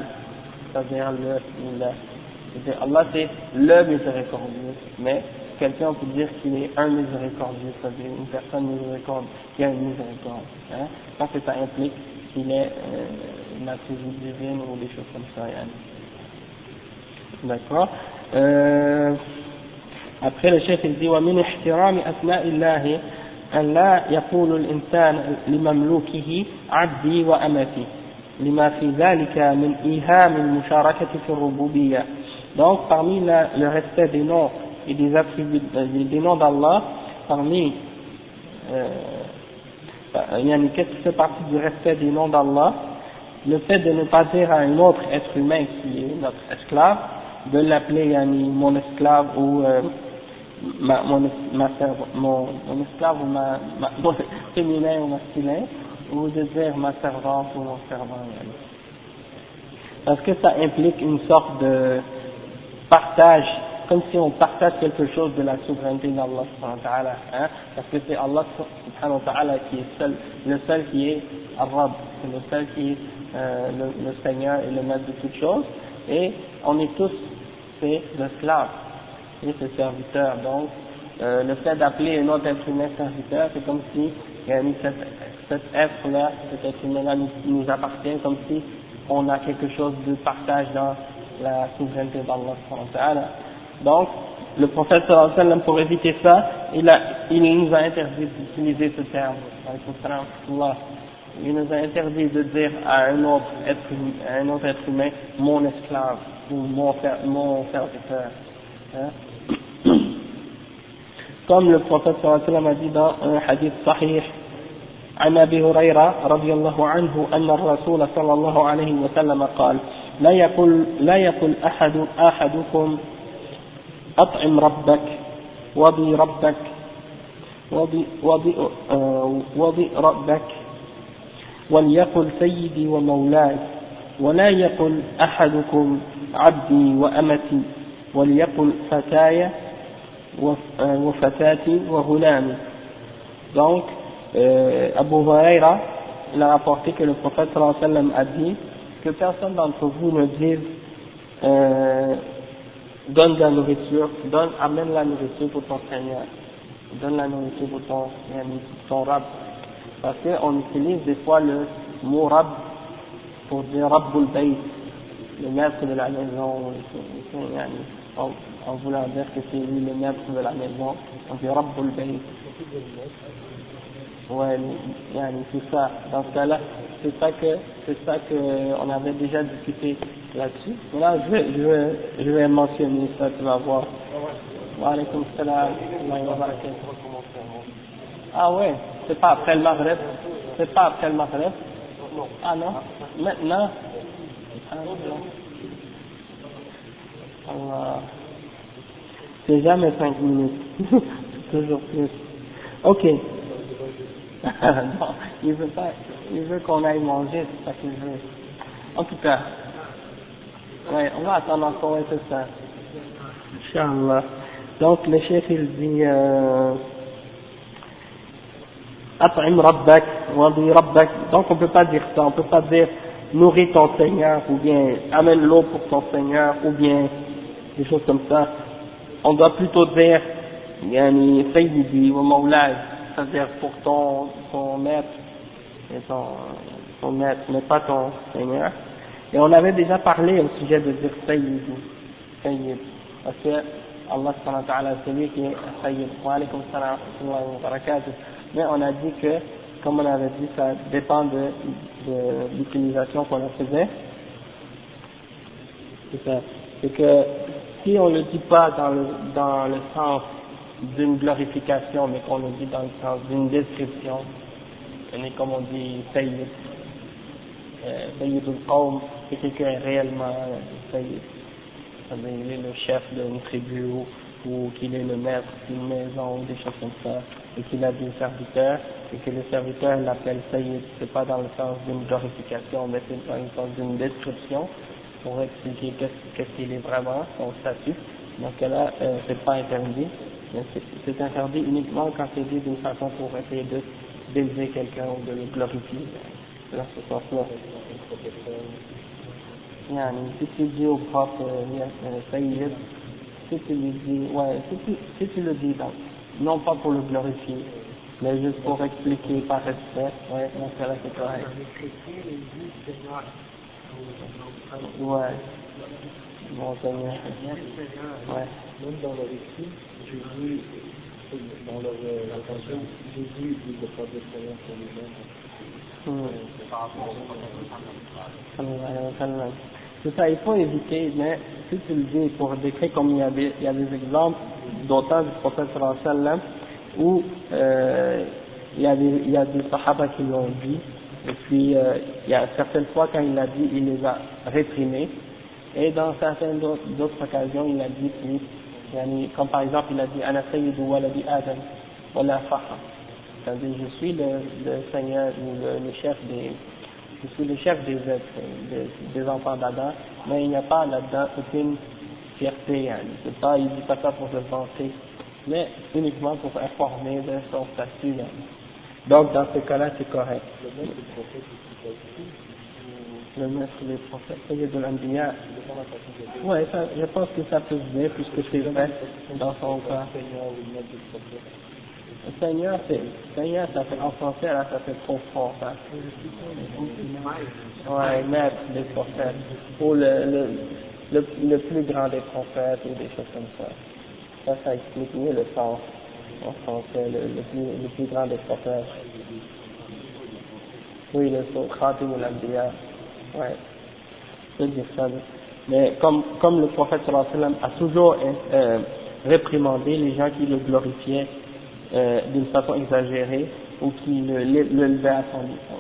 c'est-à-dire le, le Allah c'est le miséricordieux, mais quelqu'un peut dire qu'il est un miséricordieux, c'est-à-dire une personne miséricorde qui a une miséricorde. Hein, parce que ça implique qu'il est euh, une attribut divine ou des choses comme ça. D'accord euh, après le chef il dit ومن احترام أسماء الله أن لا يقول الإنسان لمملوكه عبدي وأمتي لما في ذلك من إيهام المشاركة في الربوبية donc parmi la, le respect des noms et des attributs des noms d'Allah parmi euh, qu'est-ce qui fait partie du respect des noms d'Allah le fait de ne pas dire à un autre être humain qui est notre esclave de l'appeler mon esclave ou euh, ma, mon, ma, mon, mon esclave ou ma, ma féminin ou masculin, ou de dire ma servante ou mon servant. Parce que ça implique une sorte de partage, comme si on partage quelque chose de la souveraineté d'Allah, hein, parce que c'est Allah qui est seul, le seul qui est Arab, c'est le seul qui est euh, le, Seigneur et le maître de toutes choses, et on est tous c'est l'esclave, et c'est serviteur. Donc, euh, le fait d'appeler un autre être humain serviteur, c'est comme si cet, cet être-là, cet être humain-là nous, nous appartient, comme si on a quelque chose de partage dans la souveraineté d'Allah. Donc, le prophète sallam, pour éviter ça, il, a, il nous a interdit d'utiliser ce terme. Il nous a interdit de dire à un autre être, à un autre être humain mon esclave ou mon, mon serviteur. Hein? Comme le prophète sallam a dit dans un hadith sahih عن ابي هريره رضي الله عنه ان الرسول صلى الله عليه وسلم قال لا يقل لا يقل احد احدكم أطعم ربك وضي ربك وضي, وضي, وضي ربك. وليقل سيدي ومولاي ولا يقل أحدكم عبدي وأمتي. وليقل فتاي وفتاتي وغلامي. Donc euh, Abu Huraira, il a rapporté que le prophète sallam a dit que personne d'entre vous ne dise euh, donne de la nourriture, donne, amène la nourriture pour ton Seigneur, donne la nourriture pour ton, ton Rab. Parce qu'on utilise des fois le mot Rab pour dire Rabbul Bayt, le maître de la maison, en, en voulant dire que c'est lui le maître de la maison, on dit Rabbul Bayt. Ouais, c'est ça. Dans ce cas-là, c'est ça que, c'est ça que on avait déjà discuté là-dessus. Là, je vais, je vais, je vais mentionner ça, tu vas voir. Wa alaykum salam. Ah ouais, c'est pas après le Maghreb. C'est pas après le Maghreb. Ah non. Maintenant. Ah, Allah. C'est jamais cinq minutes. Toujours plus. Ok. non, il veut pas, il veut qu'on aille manger, c'est ça qu'il veut. En tout cas, ouais, on va attendre encore un peu ça. Inch'Allah. Donc le chef il dit euh, rabbak, rabbak. Donc on peut pas dire ça, on peut pas dire nourris ton Seigneur ou bien amène l'eau pour ton Seigneur ou bien des choses comme ça. On doit plutôt dire yani sayyidi wa maulay c'est-à-dire pour ton, ton maître, et ton, ton maître, mais pas ton Seigneur. Et on avait déjà parlé au sujet de dire Sayyid, Sayyid, parce que Allah c'est lui qui est Sayyid. Wa alaykum salam wa barakatuh. Mais on a dit que, comme on avait dit, ça dépend de, de l'utilisation qu'on en faisait. C'est ça. C'est que si on ne le dit pas dans le, dans le sens d'une glorification, mais qu'on le dit dans le sens d'une description. Et comme on dit Sayyid, euh, Sayyid al-Qawm, c'est quelqu'un réellement Sayyid. Il est le chef d'une tribu ou, qu'il est le maître d'une maison ou des choses comme ça, et qu'il a des serviteurs, et que le serviteur l'appelle Sayyid. C'est pas dans le sens d'une glorification, mais c'est dans le sens d'une description pour expliquer qu'est-ce qu'il est vraiment, son statut. Donc là, euh, c'est pas interdit c'est interdit uniquement quand c'est dit d'une façon pour essayer de d'élever quelqu'un ou de le glorifier. Là, ce sens-là. si tu dis au prof, euh, si tu lui dis, ouais, si tu, si tu le dis, donc, non pas pour le glorifier, mais juste pour expliquer par respect, ouais, ce cas-là, c'est correct. Ouais. Bon Seigneur. Ouais. Même dans le récit, Jésus, dans leur attention, Jésus dit de faire des prières pour les mêmes. C'est ça, il faut éviter, mais si tu le dis pour décrire comme il y a des, il y a des exemples d'autant du prophète sallam où euh, il, y a des, il y a des sahaba qui l'ont dit, et puis euh, il y a certaines fois quand il a dit, il les a réprimés, et dans certaines d'autres occasions, il a dit plus, comme par exemple, il a dit Ana Sayyidu Waladi Adam, Wala Faha. C'est-à-dire, je suis le, le Seigneur ou le, le chef des, je suis le chef des êtres, des, des enfants d'Adam, mais il n'y a pas là-dedans aucune fierté, hein. il dit pas ça pour se vanter, mais uniquement pour informer de son statut. Hein. Donc dans ce cas-là, c'est correct. Le maître des prophètes, c'est de l'Anbiya. Ouais, ça, je pense que ça peut se dire puisque c'est vrai dans son cas. Le Seigneur, c'est, Seigneur, ça fait, en français, là, ça fait trop fort, ça. Ouais, maître des prophètes. Ou le, le, le, le plus grand des prophètes, ou des choses comme ça. Ça, ça explique mieux le sens en français, le, le, plus, le plus grand des prophètes. Oui, le Khatim ou l'Anbiya. Ouais. Je dire ça. Mais comme, comme le prophète sallallahu alayhi wa sallam a toujours euh, réprimandé les gens qui le glorifiaient euh, d'une façon exagérée ou qui le, le levaient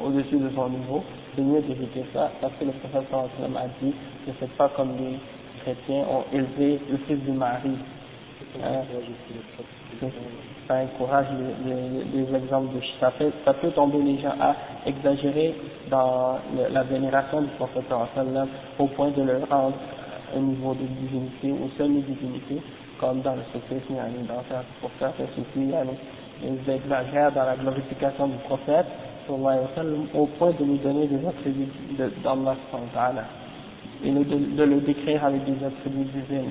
au-dessus de son niveau, c'est mieux d'éviter ça parce que le prophète sallallahu alayhi wa sallam a dit ne faites pas comme les chrétiens ont élevé le fils du mari. Hein, ça encourage les, les, les exemples de ça, fait, ça peut tomber les gens à exagérer dans la vénération du prophète au point de le rendre un niveau de divinité ou semi-divinité comme dans le soufisme dans pour certains soufis ils exagèrent dans la glorification du prophète au point de lui donner des attributs d'Allah et de, le décrire avec des attributs divins.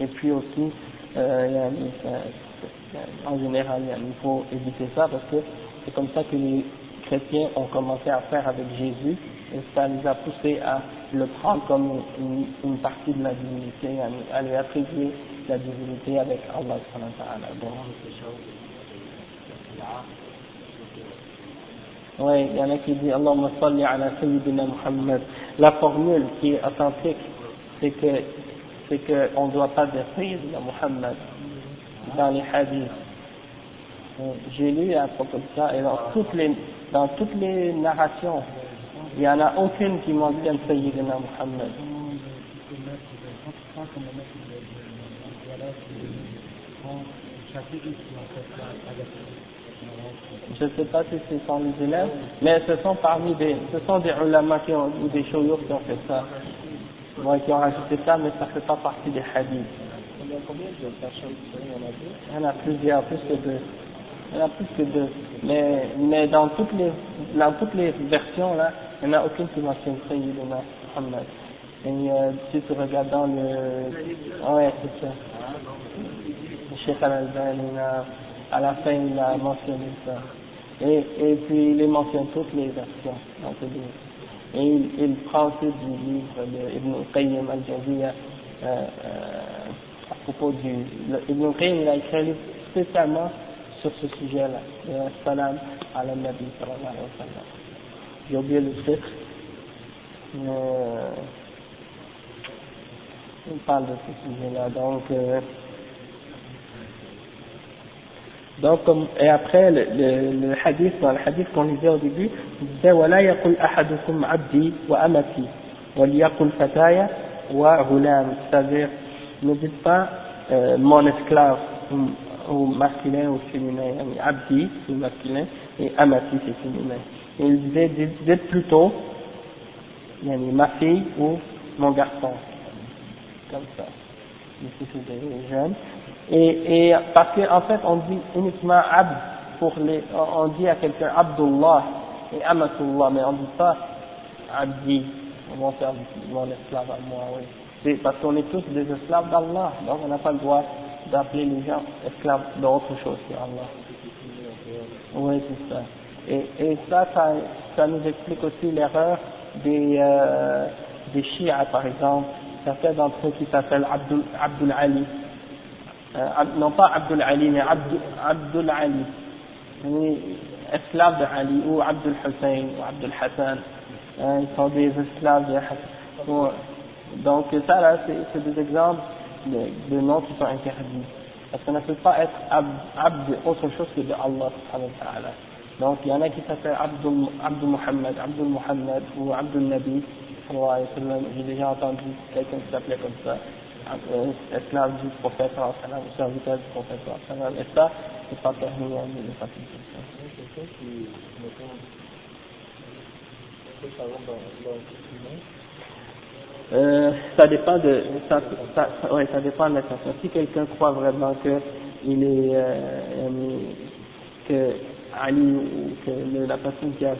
Et puis aussi euh, en général, il faut éviter ça parce que c'est comme ça que les chrétiens ont commencé à faire avec Jésus et ça les a poussés à le prendre comme une, partie de la divinité, à, lui attribuer la divinité avec Allah Oui, il y en a qui disent Allahumma salli ala Sayyidina Muhammad. La formule qui est authentique, c'est que c'est qu'on ne doit pas dire Sayyidina Muhammad dans les hadiths. Euh, j'ai lu à propos de ça, et dans toutes les, dans toutes les narrations, il n'y en a aucune qui mentionne Sayyidina Muhammad. Je ne sais pas si ce sont les élèves, mais ce sont parmi des, ce sont des ulama qui ont, ou des shoyurs qui ont fait ça. Ouais, qui ont rajouté ça, mais ça ne fait pas partie des hadiths. A combien de personnes Il y en a plusieurs, plus que deux. Il y en a plus que deux. Mais, mais dans toutes les, dans toutes les versions, là, il n'y en a aucune qui mentionne Sayyidina Muhammad. Et euh, si tu regardes dans le, ouais, c'est ça. Le Cheikh Al-Albani, à la fin, il a mentionné ça. Et, et puis, il mentionne toutes les versions livre. Et il, il prend aussi du livre de Ibn Qayyim al-Jawziyya, euh, euh, à propos du. Le, Ibn Qayyim, il a écrit un livre spécialement sur ce sujet-là, le salam à la Nabi sallallahu alayhi wa sallam. J'ai oublié le titre, mais euh, il parle de ce sujet-là. Donc, euh, donc comme, et après le, le, le hadith, dans le hadith qu'on lisait au début, il disait ولا يقل أحدكم عبدي وأمتي وليقل فتايا وغلام c'est-à-dire ne dites pas euh, mon esclave au masculin ou féminin, abdi c'est masculin et amati c'est féminin. Et il disait dites plutôt ma fille ou mon garçon, comme ça. Ici c'est des jeunes. Et, parce qu'en en fait on dit uniquement abd pour les, on dit à quelqu'un Abdullah et Amatullah, mais on ne dit pas Abdi, on va faire mon esclave à moi, oui. C'est parce qu'on est tous des esclaves d'Allah, donc on n'a pas le droit d'appeler les gens esclaves d'autre chose qu'Allah. Oui, c'est ça. Et, et ça, ça, ça nous explique aussi l'erreur des, euh, des chiites, par exemple. Certains d'entre eux qui s'appellent Abdul, Abdul Ali. Euh, non pas Abdul Ali, mais Abdul, Abdul Ali. Oui, esclaves de Ali, ou Abdul Hussein, ou Abdul Hassan. Euh, ils sont des esclaves de. Donc ça là, c'est des exemples de, noms qui sont interdits. Parce qu'on ne peut pas être abd, autre chose que de Allah subhanahu wa ta'ala. Donc il y en a qui s'appellent Abdul, Abdul Muhammad, Abdul Muhammad ou Abdul Nabi. J'ai déjà entendu quelqu'un qui s'appelait comme ça, esclave du prophète, ou serviteur du prophète. Et ça, c'est pas permis hein, de faire comme ça. Euh, ça dépend de ça, ça, ça, ouais, ça dépend de l'intention. Si quelqu'un croit vraiment que il est euh, que Ali ou que le, la personne qui a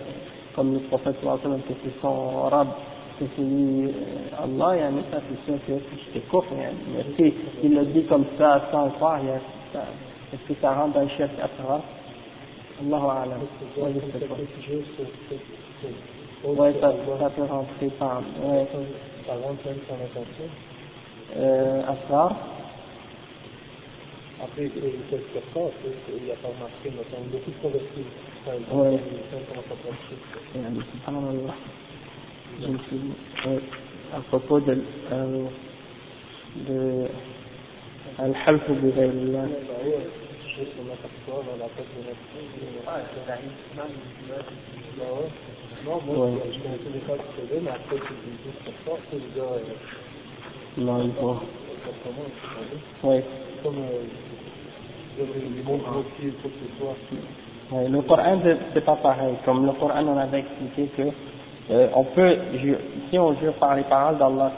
comme le prophète sallallahu que c'est son rab, que c'est lui euh, Allah, yani, ça c'est sûr que c'est kufr, yani. mais si il le dit comme ça sans croire, yani, est-ce que ça rentre dans le chef asrar Allahu Alam. Je sais pas. Ouais, ça, ça peut rentrer par. Ouais. Savoir quels sont les sorties euh, Asrar. Après, quelques fois, il n'y a pas remarqué, mais on beaucoup convertis. Oui. Subhanallah. Je me suis euh, à propos de, euh, de Al-Half non, moi, Ouais. je connaissais des cas qui faisaient, mais après, c'est des choses comme ça, c'est le gars, euh, non il faut ouais. comme, euh, les montres que ce soit. Ouais, le Coran c'est- pas pareil. Comme le Coran on avait expliqué que euh, on peut si on jure par les paroles d'Allah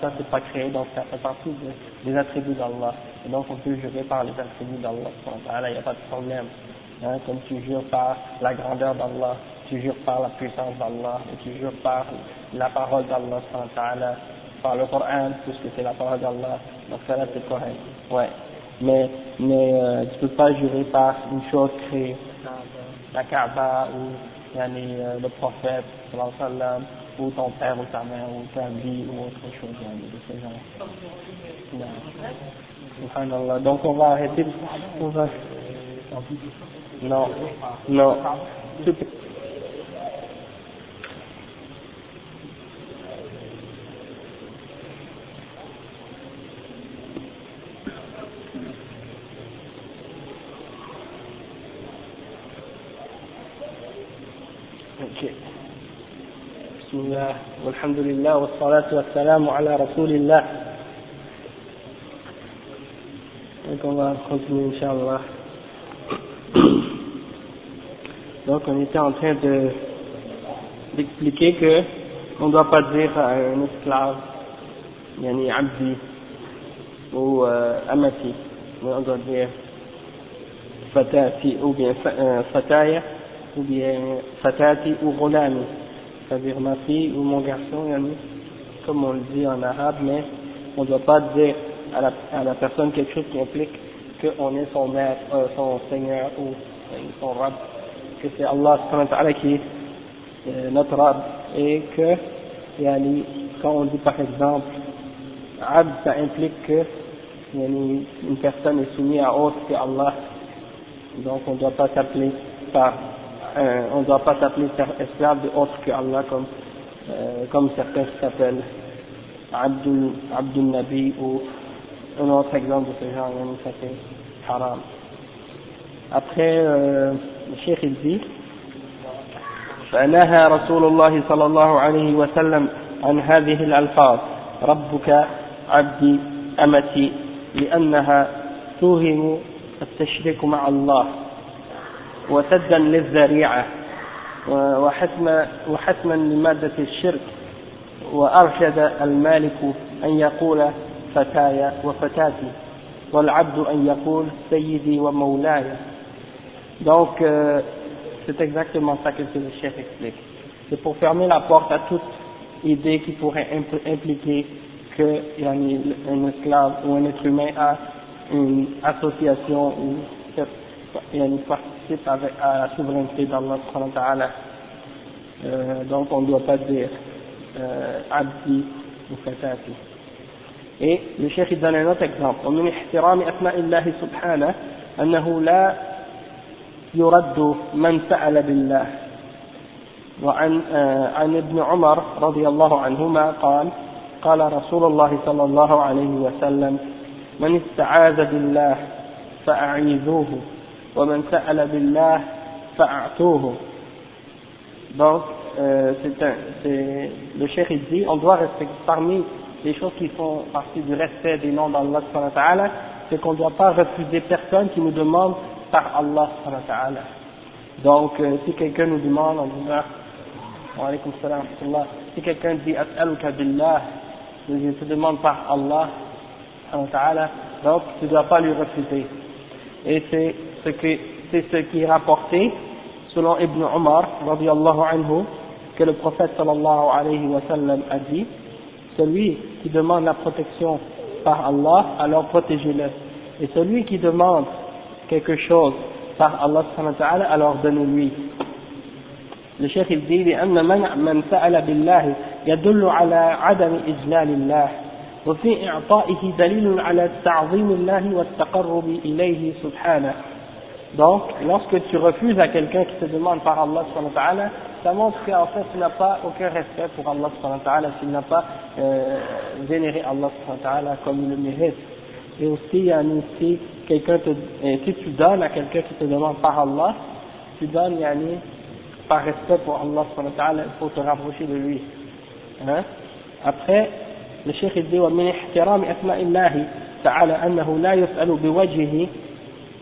ça c'est pas créé donc ça fait partie de- des attributs d'Allah. Et donc on peut jurer par les attributs d'Allah il n'y a pas de problème. Hein, comme tu jures par la grandeur d'Allah tu jures par la puissance d'Allah et tu jures par la parole d'Allah par le Coran puisque c'est la parole d'Allah donc ça là c'est correct ouais mais mais euh, tu peux pas jurer par une chose créée la Kaaba ou yani, euh, le prophète sallam, ou ton père ou ta mère ou ta vie ou autre chose yani, de ce genre. Non. Subhanallah. Donc on va arrêter. On va... Non, non. Tout- Ok. بسم الله والحمد لله والصلاة والسلام على رسول الله. Donc on va continuer Inch'Allah. Donc on était en train de d'expliquer que on ne doit pas dire à un esclave, yani abdi ou euh, amati, mais on doit dire fatati ou bien fa- euh, fataya ou bien fatati ou gholami, c'est-à-dire ma fille ou mon garçon, comme on le dit en arabe, mais on ne doit pas dire à la, à la personne quelque chose qui implique qu'on est son maître, euh, son seigneur ou euh, son rab, que c'est Allah qui est euh, notre rab et que quand on dit par exemple abd ça implique que une personne est soumise à autre que Allah. Donc on ne doit pas s'appeler par euh, on ne doit pas s'appeler esclave de autre que Allah comme euh, comme certains s'appellent Abdul, Abdul Nabi ou un autre exemple de ce genre, ça c'est haram. Après, euh, le cheikh il dit فنهى رسول الله صلى الله عليه وسلم عن هذه الألفاظ ربك عبدي أمتي لأنها توهم التشريك مع الله وسدا للذريعة وحتما وحتما لمادة الشرك وأرشد المالك أن يقول فتاي وفتاتي والعبد أن يقول سيدي ومولاي donc euh, c'est exactement ça que le chef explique c'est pour fermer la porte à toute idée qui pourrait impl impliquer que yani, un esclave ou un être humain a une association ou yani, participe avec, à la souveraineté d'Allah euh, donc on ne doit pas dire euh, abdi ou fatati et le cheikh il donne un autre exemple ومن احترام أسماء الله سبحانه أنه لا يرد من سأل بالله وعن آه عن ابن عمر رضي الله عنهما قال قال رسول الله صلى الله عليه وسلم من استعاذ بالله فأعيذوه ومن سأل بالله فأعطوه donc euh, c'est un, c'est, le cheikh il dit on doit respecter parmi les choses qui font partie du respect des noms d'Allah subhanahu wa ta'ala, c'est qu'on ne doit pas refuser personne qui nous demande par Allah subhanahu wa ta'ala. Donc, euh, si quelqu'un nous demande, on dit, wa alaykum salam wa rahmatullah. si quelqu'un dit as'aluka billah, je te demande par Allah subhanahu wa ta'ala, donc tu ne dois pas lui refuser. Et c'est ce, que, c'est ce qui est rapporté selon Ibn Omar, radiallahu anhu, que le prophète sallallahu alayhi wa sallam a dit, celui qui demande la protection par Allah, alors protégez-le. Et celui qui demande quelque chose par Allah subhanahu wa ta'ala, alors donnez-lui. Le cheikh il dit لأن من من سأل بالله يدل على عدم إجلال الله وفي إعطائه دليل على تعظيم الله والتقرب إليه سبحانه Donc, lorsque tu refuses à quelqu'un qui te demande par Allah subhanahu wa ta'ala, ça montre qu'en fait tu n'as pas aucun respect pour Allah subhanahu wa ta'ala, tu n'as pas euh, vénéré Allah subhanahu wa ta'ala comme il le mérite. Et aussi, il y a aussi quelqu'un te, et si tu donnes à quelqu'un qui te demande par Allah, tu donnes yani, par respect pour Allah subhanahu wa ta'ala, il faut te rapprocher de lui. Hein? Après, le cheikh il dit ومن احترام أسماء الله تعالى أنه لا يسأل بوجهه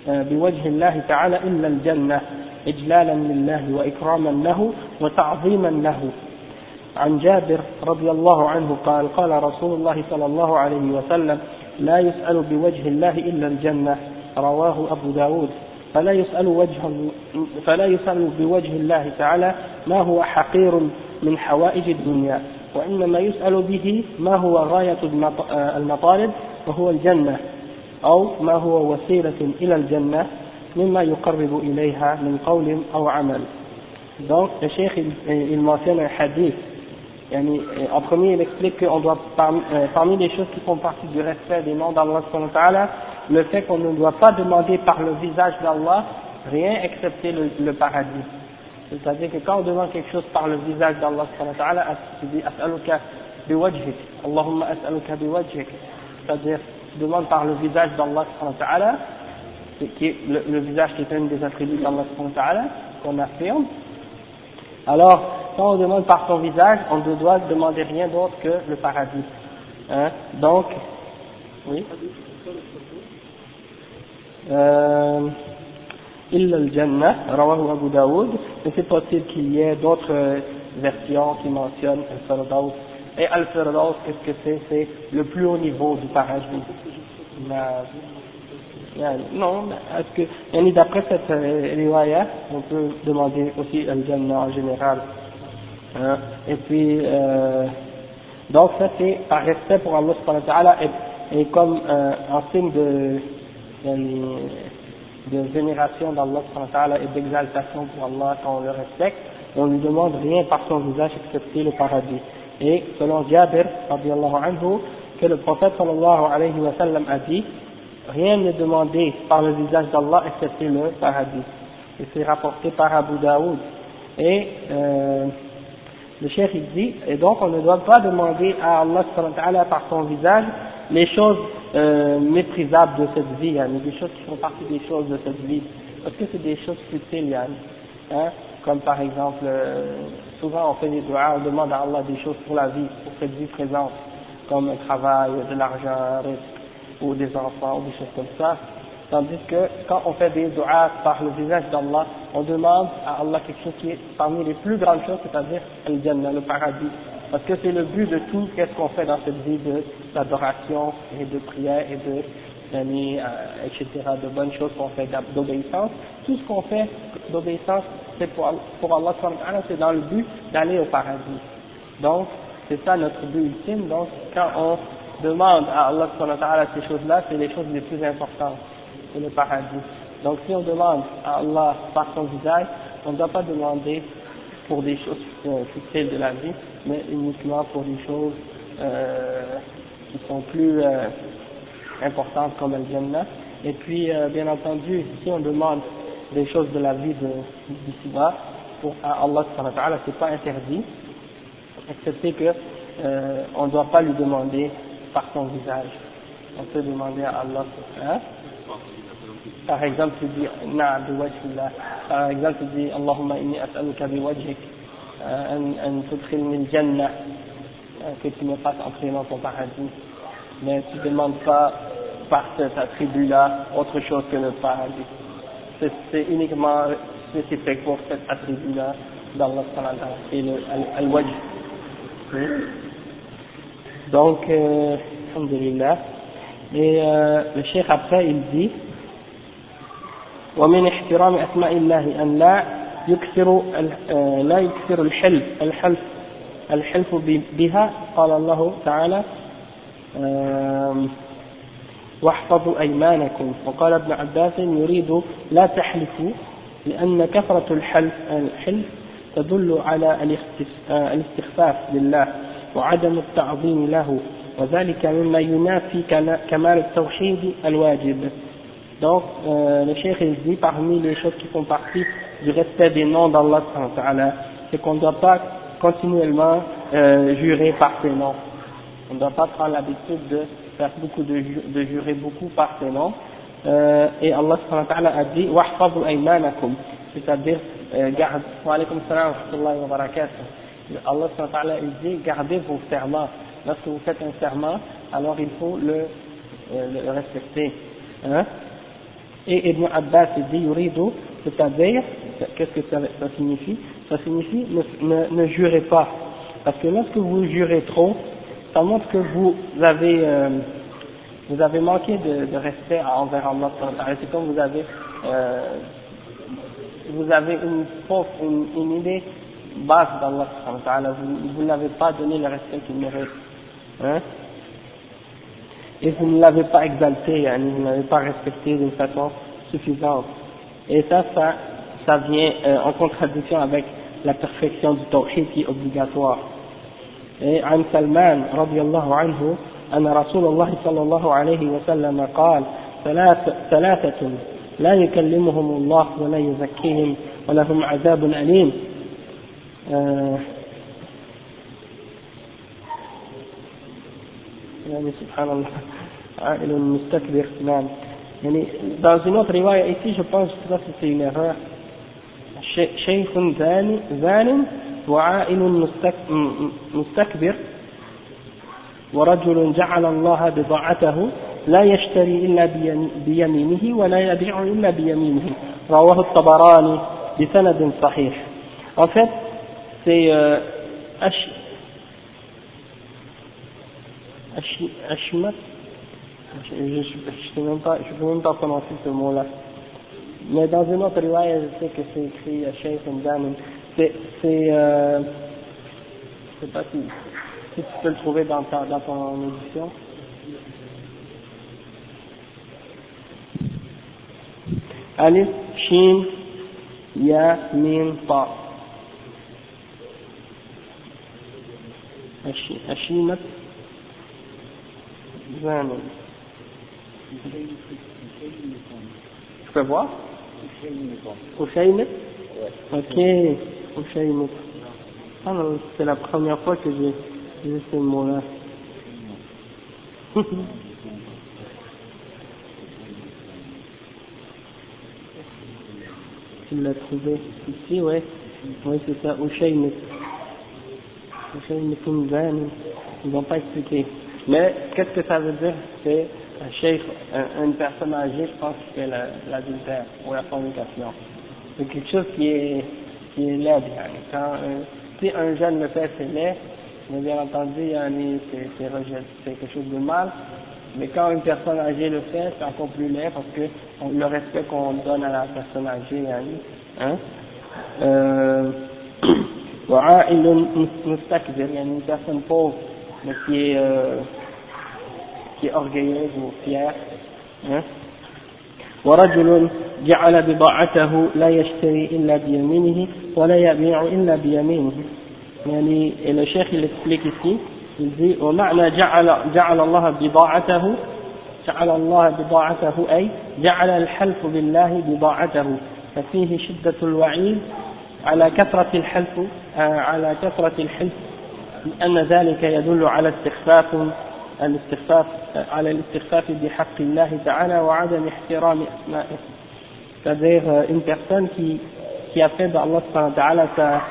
بوجه الله تعالى إلا الجنة إجلالا لله وإكراما له وتعظيما له. عن جابر رضي الله عنه قال قال رسول الله صلى الله عليه وسلم لا يسأل بوجه الله إلا الجنة. رواه أبو داود. فلا يسأل, وجه فلا يسأل بوجه الله تعالى ما هو حقير من حوائج الدنيا وإنما يسأل به ما هو غاية المطالب وهو الجنة. أو ما هو وسيلة إلى الجنة مما يقرب إليها من قول أو عمل donc le cheikh il, il mentionne un hadith yani, en premier il explique qu'on doit parmi, euh, parmi les choses qui font partie du respect des noms d'Allah le fait qu'on ne doit pas demander par le visage d'Allah rien excepté le, le paradis c'est-à-dire que quand on demande quelque chose par le visage d'Allah tu dis as'aluka biwajhik Allahumma as'aluka biwajhik c'est-à-dire demande par le visage d'Allah le, le visage qui est un des attributs d'Allah qu'on affirme. Alors, quand on demande par son visage, on ne doit demander rien d'autre que le paradis. Hein? Donc, oui. Euh, mais c'est possible qu'il y ait d'autres euh, versions qui mentionnent le et Al-Firdaus qu'est-ce que c'est? C'est le plus haut niveau du paradis non, est-ce que, d'après cette euh, riwaya, on peut demander aussi Al-Jannah en général. Hein? Et puis, euh, donc ça c'est par respect pour Allah subhanahu wa et, comme euh, en signe de, de vénération d'Allah et d'exaltation pour Allah quand on le respecte, on ne lui demande rien par son visage excepté le paradis. Et selon Jabir, anhu, que le prophète sallallahu alayhi wa sallam a dit, rien n'est demandé par le visage d'Allah excepté le paradis. Et c'est rapporté par Abu Daoud. Et euh, le chef il dit, et donc on ne doit pas demander à Allah par son visage les choses euh, méprisables de cette vie, hein, des choses qui font partie des choses de cette vie, parce que c'est des choses futiles, hein, comme par exemple, euh, souvent on fait des doigts, on demande à Allah des choses pour la vie, pour cette vie présente, comme un travail, de l'argent, ou des enfants, ou des choses comme ça, tandis que quand on fait des doigts par le visage d'Allah, on demande à Allah quelque chose qui est parmi les plus grandes choses, c'est-à-dire le paradis, parce que c'est le but de tout qu'est-ce qu'on fait dans cette vie d'adoration et de prière et de euh, etc., de bonnes choses qu'on fait d'obéissance. Tout ce qu'on fait d'obéissance, c'est pour, pour Allah, c'est dans le but d'aller au paradis. Donc, c'est ça notre but ultime. Donc, quand on demande à Allah ces choses-là, c'est les choses les plus importantes, c'est le paradis. Donc, si on demande à Allah par son visage, on ne doit pas demander pour des choses futiles de la vie, mais uniquement pour des choses euh, qui sont plus euh, importantes comme le Jannah. Et puis, euh, bien entendu, si on demande des choses de la vie d'ici-bas, pour Allah, c'est pas interdit, excepté que euh, on ne doit pas lui demander par son visage. On peut demander à Allah. Hein? Par exemple, tu dis, Par exemple, tu dis, Allahumma inni as'aluka biwajhik an, an tudkhilni al-jannah, que tu me fasses entrer dans ton paradis. Mais tu ne demandes pas par cet attribut-là autre chose que le paradis. C'est uniquement spécifique pour cet attribut-là d'Allah subhanahu wa ta'ala, et le al- al-wajh. Donc, euh, alhamdulillah. Et euh, le cheikh après, il dit ومن احترام أسماء الله أن لا يكثر آه، لا يكثر الحلف الحلف الحلف بها قال الله تعالى واحفظوا أيمانكم وقال ابن عباس يريد لا تحلفوا لأن كثرة الحلف الحلف تدل على الاختف- آه، الاستخفاف بالله وعدم التعظيم له وذلك مما ينافي كما- كمال التوحيد الواجب Donc, euh, le cheikh il dit parmi les choses qui font partie du respect des noms d'Allah, subhanahu wa ta'ala, c'est qu'on ne doit pas continuellement euh, jurer par ses noms. On ne doit pas prendre l'habitude de faire beaucoup de, de jurer beaucoup par ses noms. Euh, et Allah subhanahu wa ta'ala a dit Wahfabu aymanakum, c'est-à-dire, euh, garde, wa alaykum salam wa barakatuh. Allah subhanahu wa ta'ala dit gardez vos serments. Lorsque vous faites un serment, alors il faut le, euh, le respecter. Hein? Et Ibn Abbas il dit Yuridu, c'est-à-dire, qu'est-ce que ça, ça signifie? Ça signifie ne, ne, ne jurez pas. Parce que lorsque vous jurez trop, ça montre que vous avez, euh, vous avez manqué de, de respect envers Allah. C'est comme vous avez, euh, vous avez une fausse, une, une idée basse d'Allah. Vous, vous n'avez pas donné le respect qu'il mérite. Hein et vous ne l'avez pas exalté, hein, vous ne l'avez pas respecté d'une façon suffisante. Et ça, ça, ça vient euh, en contradiction avec la perfection du tawhid qui est obligatoire. Et عن سلمان رضي الله عنه أن رسول الله صلى الله عليه وسلم قال ثلاث ثلاثة لا يكلمهم الله ولا يزكيهم ولهم عذاب أليم. آه يعني سبحان الله عائل مستكبر نعم. يعني dans une autre riwaya ici je pense que c'est une erreur. شي- شيخ زاني زان م- مستكبر ورجل جعل الله بضاعته لا يشتري إلا بيم- بيمينه ولا يبيع إلا بيمينه رواه الطبراني بسند صحيح en fait c'est euh, Ash- Ashi- Ashmat, je ne sais même pas, je peux même pas prononcer ce mot-là. Mais dans une autre riwaya, je sais que c'est écrit euh, Sheikh Mdanin. C'est, c'est, euh, je sais pas si, si tu peux le trouver dans, ta, dans ton édition. Alif, Shin, Ya, Mim, Ta. Ashimat, Zanin. Je peux voir? Hussein Ok, Hussein. Ah non, c'est la première fois que j'ai j'ai ce mot-là. tu l'as trouvé ici, ouais. Oui, c'est ça, Hussein. Hussein Zani. Ils vont pas expliquer. Mais qu'est-ce que ça veut dire? C'est un cheikh, un- une personne âgée, je pense, qui fait la- l'adultère ou la fornication. C'est quelque chose qui est, qui est laid, Quand euh, si un jeune le fait, c'est laid, mais bien entendu, yani, c'est quelque chose de mal. Mais quand une personne âgée le fait, c'est encore plus laid parce que le respect qu'on donne à la personne âgée, yani, hein, euh, une personne pauvre, mais qui est, euh, qui est orgueilleuse ou fière, hein, ورجل جعل بضاعته لا يشتري إلا بيمينه ولا يبيع إلا بيمينه. يعني il explique ici ومعنى جعل جعل الله بضاعته جعل الله بضاعته أي جعل الحلف بالله بضاعته. ففيه شدة الوعيد على كثرة الحلف آه، على كثرة الحلف لأن ذلك يدل على استخفاف الاستخفاف على الاستخفاف بحق الله تعالى وعدم احترام أسمائه c'est-à-dire euh, une personne qui, qui a fait d'Allah subhanahu wa ta'ala sa,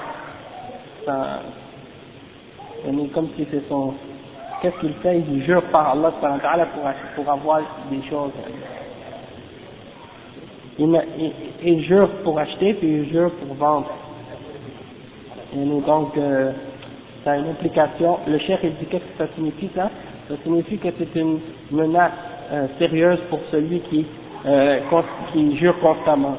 sa yani comme si c'est son qu'est-ce qu'il fait il jure par Allah subhanahu wa ta'ala pour, pour avoir des choses il, il, il jure pour acheter puis il jure pour vendre. Et donc, euh, ça a une implication. Le cher, il dit qu'est-ce que ça signifie ça Ça signifie que c'est une menace euh, sérieuse pour celui qui, euh, qui jure constamment.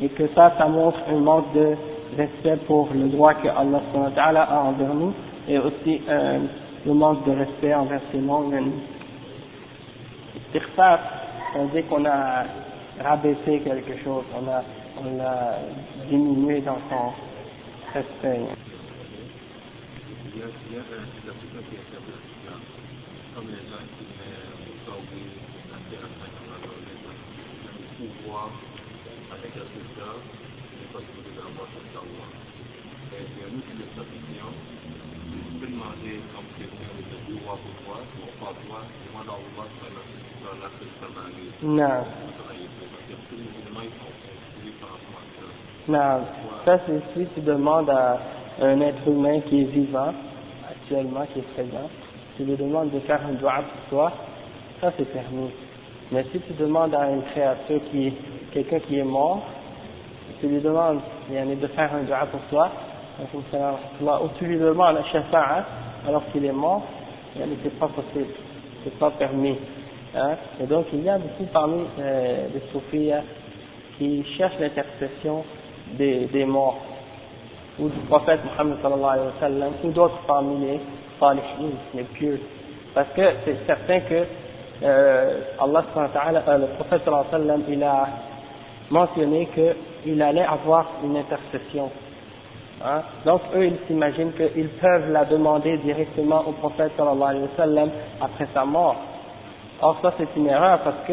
Et que ça, ça montre un manque de respect pour le droit que Allah a envers nous et aussi euh, le manque de respect envers ses noms Istighfar, on dit qu'on a rabaissé quelque chose, on a, l'a diminué dans son respect chapitre qui est intéressant, comme les gens qui mettent au la terre le pouvoir avec la culture, c'est pas ce que vous avez ce savoir. Et nous qui le demander comme quelqu'un de pouvoir pour toi, pour pas toi, moi dans le dans la Non. Non, ça c'est si tu demandes à un être humain qui est vivant, actuellement, qui est présent, tu lui demandes de faire un doigt pour toi, ça c'est permis. Mais si tu demandes à une créature qui quelqu'un qui est mort, tu lui demandes de faire un doigt pour toi, ou tu lui demandes la shafa'a alors qu'il est mort, c'est pas possible, c'est pas permis. Hein? Et donc il y a beaucoup parmi euh, les soufis qui cherchent l'intercession des, morts ou du prophète Muhammad sallallahu alayhi wa sallam ou d'autres parmi les les pieux. Parce que c'est certain que euh, Allah euh, le prophète sallam, il a mentionné qu'il allait avoir une intercession. Hein? Donc eux, ils s'imaginent qu'ils peuvent la demander directement au prophète sallallahu alayhi wa après sa mort. Or ça c'est une erreur parce que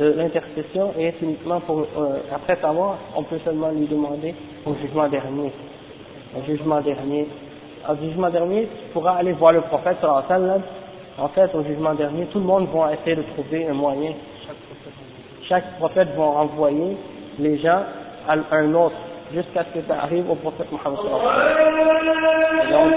euh, l'intercession est uniquement pour euh, après sa mort, on peut seulement lui demander au jugement dernier au jugement dernier. Au jugement dernier, tu pourras aller voir le prophète sallallahu alayhi wa. En fait, au jugement dernier, tout le monde va essayer de trouver un moyen. Chaque prophète va envoyer les gens à un autre jusqu'à ce que ça arrive au prophète Mohammed. Donc,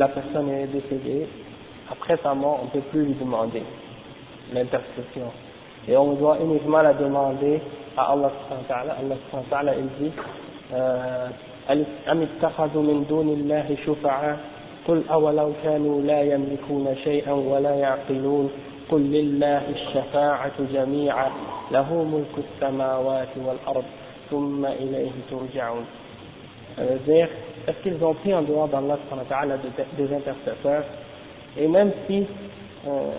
la personne est décédée, après sa mort, on ne peut plus lui demander l'intercession. Et on doit uniquement la demander à Allah Allah Allah il dit أم اتخذوا من دون الله شفعاء قل أولو كانوا لا يملكون شيئا ولا يعقلون قل لله الشفاعة جميعا له ملك السماوات والأرض ثم إليه ترجعون Ça veut dire, est-ce qu'ils ont pris en dehors d'Allah subhanahu wa ta'ala des des intercesseurs Et même si, euh,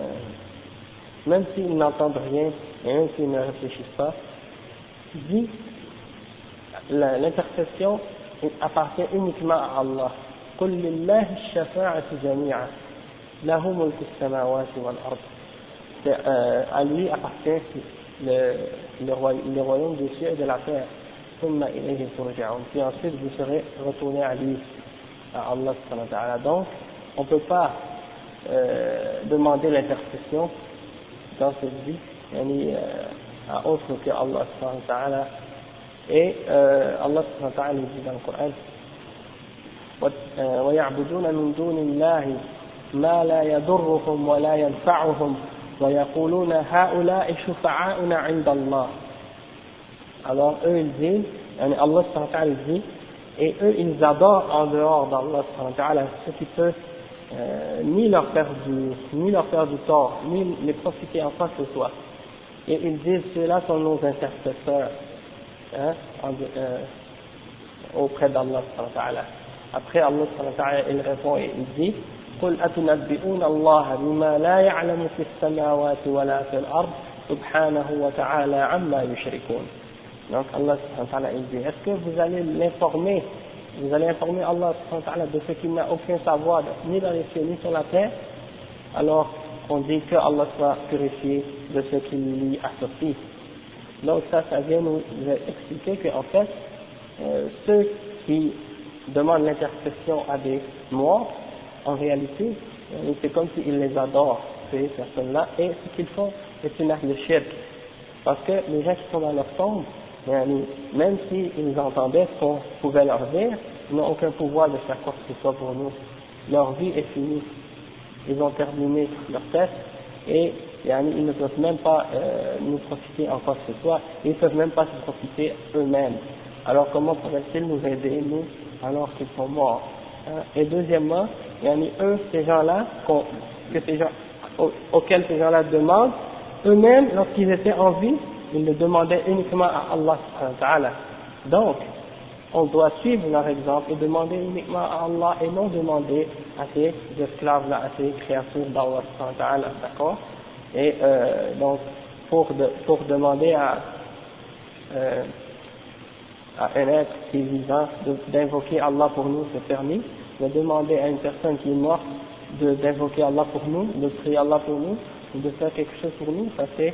même s'ils n'entendent rien, et même s'ils ne réfléchissent pas, il dit, la- l'intercession appartient uniquement à Allah. قل لله الشفاعة جميعا له ملك السماوات والأرض C'est, euh, à lui appartient le, le, roi- le royaume des cieux et de la terre. ثم إليه ترجعون. Puis ensuite vous serez retournés à lui, à Allah subhanahu wa ta'ala. Donc, on ne peut pas euh, demander l'intercession dans cette vie, yani, euh, à autre que Allah subhanahu wa ta'ala. Et euh, Allah subhanahu wa ta'ala dit dans le Coran, ويعبدون من دون الله ما لا يضرهم ولا ينفعهم ويقولون هؤلاء شفعاؤنا عند الله alors eux ils disent Allah subhanahu dit et eux ils adorent en dehors d'Allah subhanahu ce qui peut euh, ni leur faire du ni leur faire du tort ni les profiter en quoi que ce soit et ils disent ceux-là sont nos intercesseurs hein, en, euh, auprès d'Allah subhanahu. Après Allah subhanahu il répond et il dit قل أتنبئون الله بما لا يعلم في السماوات ولا في الأرض سبحانه وتعالى عما يشركون Donc Allah subhanahu wa ta'ala il dit est-ce que vous allez l'informer vous allez informer Allah de ce qu'il n'a aucun savoir ni dans les cieux ni sur la terre alors on dit que Allah soit purifié de ce qu'il lui associe donc ça, ça vient nous expliquer qu'en fait, euh, ceux qui demandent l'intercession à des morts, en réalité, euh, c'est comme s'ils les adorent, ces personnes-là, et ce qu'ils font, c'est une acte de shirk. Parce que les gens qui sont dans leur tombe, même s'ils entendaient ce qu'on pouvait leur dire, ils n'ont aucun pouvoir de faire quoi que ce soit pour nous. Leur vie est finie. Ils ont terminé leur test et ils ne peuvent même pas euh, nous profiter en quoi que ce soit, ils ne peuvent même pas se profiter eux-mêmes. Alors comment pourraient-ils nous aider, nous, alors qu'ils sont morts hein? Et deuxièmement, eux, ces gens-là, que ces gens, au- auxquels ces gens-là demandent, eux-mêmes, lorsqu'ils étaient en vie, ils le demandaient uniquement à Allah. Donc, on doit suivre leur exemple et demander uniquement à Allah et non demander à ces esclaves-là, à ces créatures d'Allah, d'accord? Et euh, donc, pour, de- pour demander à, euh, à un être qui est vivant d'invoquer Allah pour nous, c'est permis. De demander à une personne qui est morte d'invoquer Allah pour nous, de prier Allah pour nous, ou de faire quelque chose pour nous, ça c'est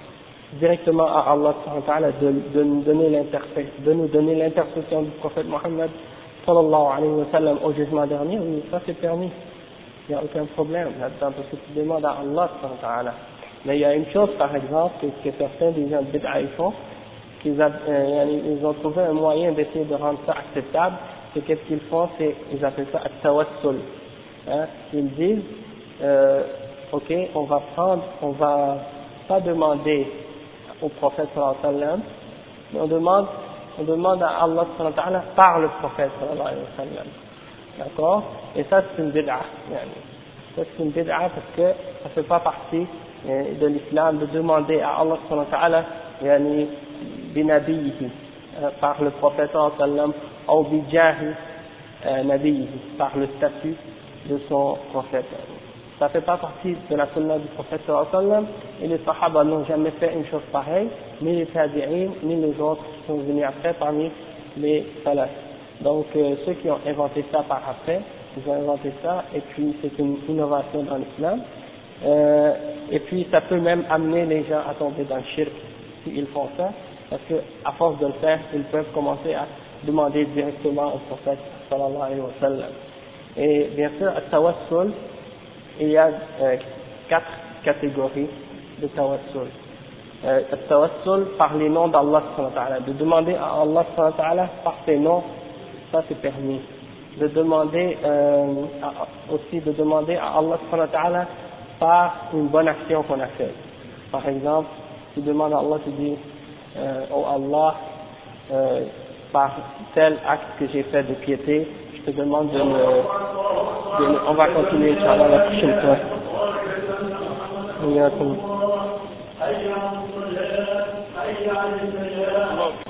directement à Allah de, de nous donner l'intercession, du prophète Mohammed sallallahu alayhi wa sallam au jugement dernier, oui, ça c'est permis. Il n'y a aucun problème là-dedans parce que tu demandes à Allah. Mais il y a une chose par exemple que, que certains des gens de bid'a font, qu'ils euh, ils ont trouvé un moyen d'essayer de rendre ça acceptable, c'est qu'est-ce qu'ils font, c'est, ils appellent ça at-tawassul. Hein? Ils disent, euh, ok, on va prendre, on va pas demander au prophète sallallahu alayhi wa sallam, mais on demande, on demande à Allah sallallahu alayhi wa sallam par le prophète sallallahu alayhi wa sallam. D'accord? Et ça c'est une bid'a. Ça c'est une bid'a parce que ça fait pas partie euh, de l'islam de demander à Allah subhanahu wa ta'ala yani, binabiyihi, euh, par le prophète sallallahu alayhi wa sallam ou bijahi euh, nabiyihi, par le statut de son prophète. Ça fait pas partie de la sunna du prophète sallam et les sahaba n'ont jamais fait une chose pareille, ni les tabi'in, ni les autres qui sont venus après parmi les salafs. Donc euh, ceux qui ont inventé ça par après, ils ont inventé ça et puis c'est une innovation dans l'islam. Euh, et puis ça peut même amener les gens à tomber dans le shirk s'ils font ça, parce que à force de le faire, ils peuvent commencer à demander directement au prophète sallallahu alayhi wa sallam. Et bien sûr, à tawassul, il y a euh, quatre catégories de tawassul. Euh, tawassul par les noms d'Allah de demander à Allah par ses noms, ça c'est permis. de demander euh, aussi de demander à Allah par une bonne action qu'on a faite. Par exemple, tu demandes à Allah, tu dis, euh, oh Allah, euh, par tel acte que j'ai fait de piété, je te demande de me, de me on va continuer Inch'Allah la prochaine fois. Iyakum.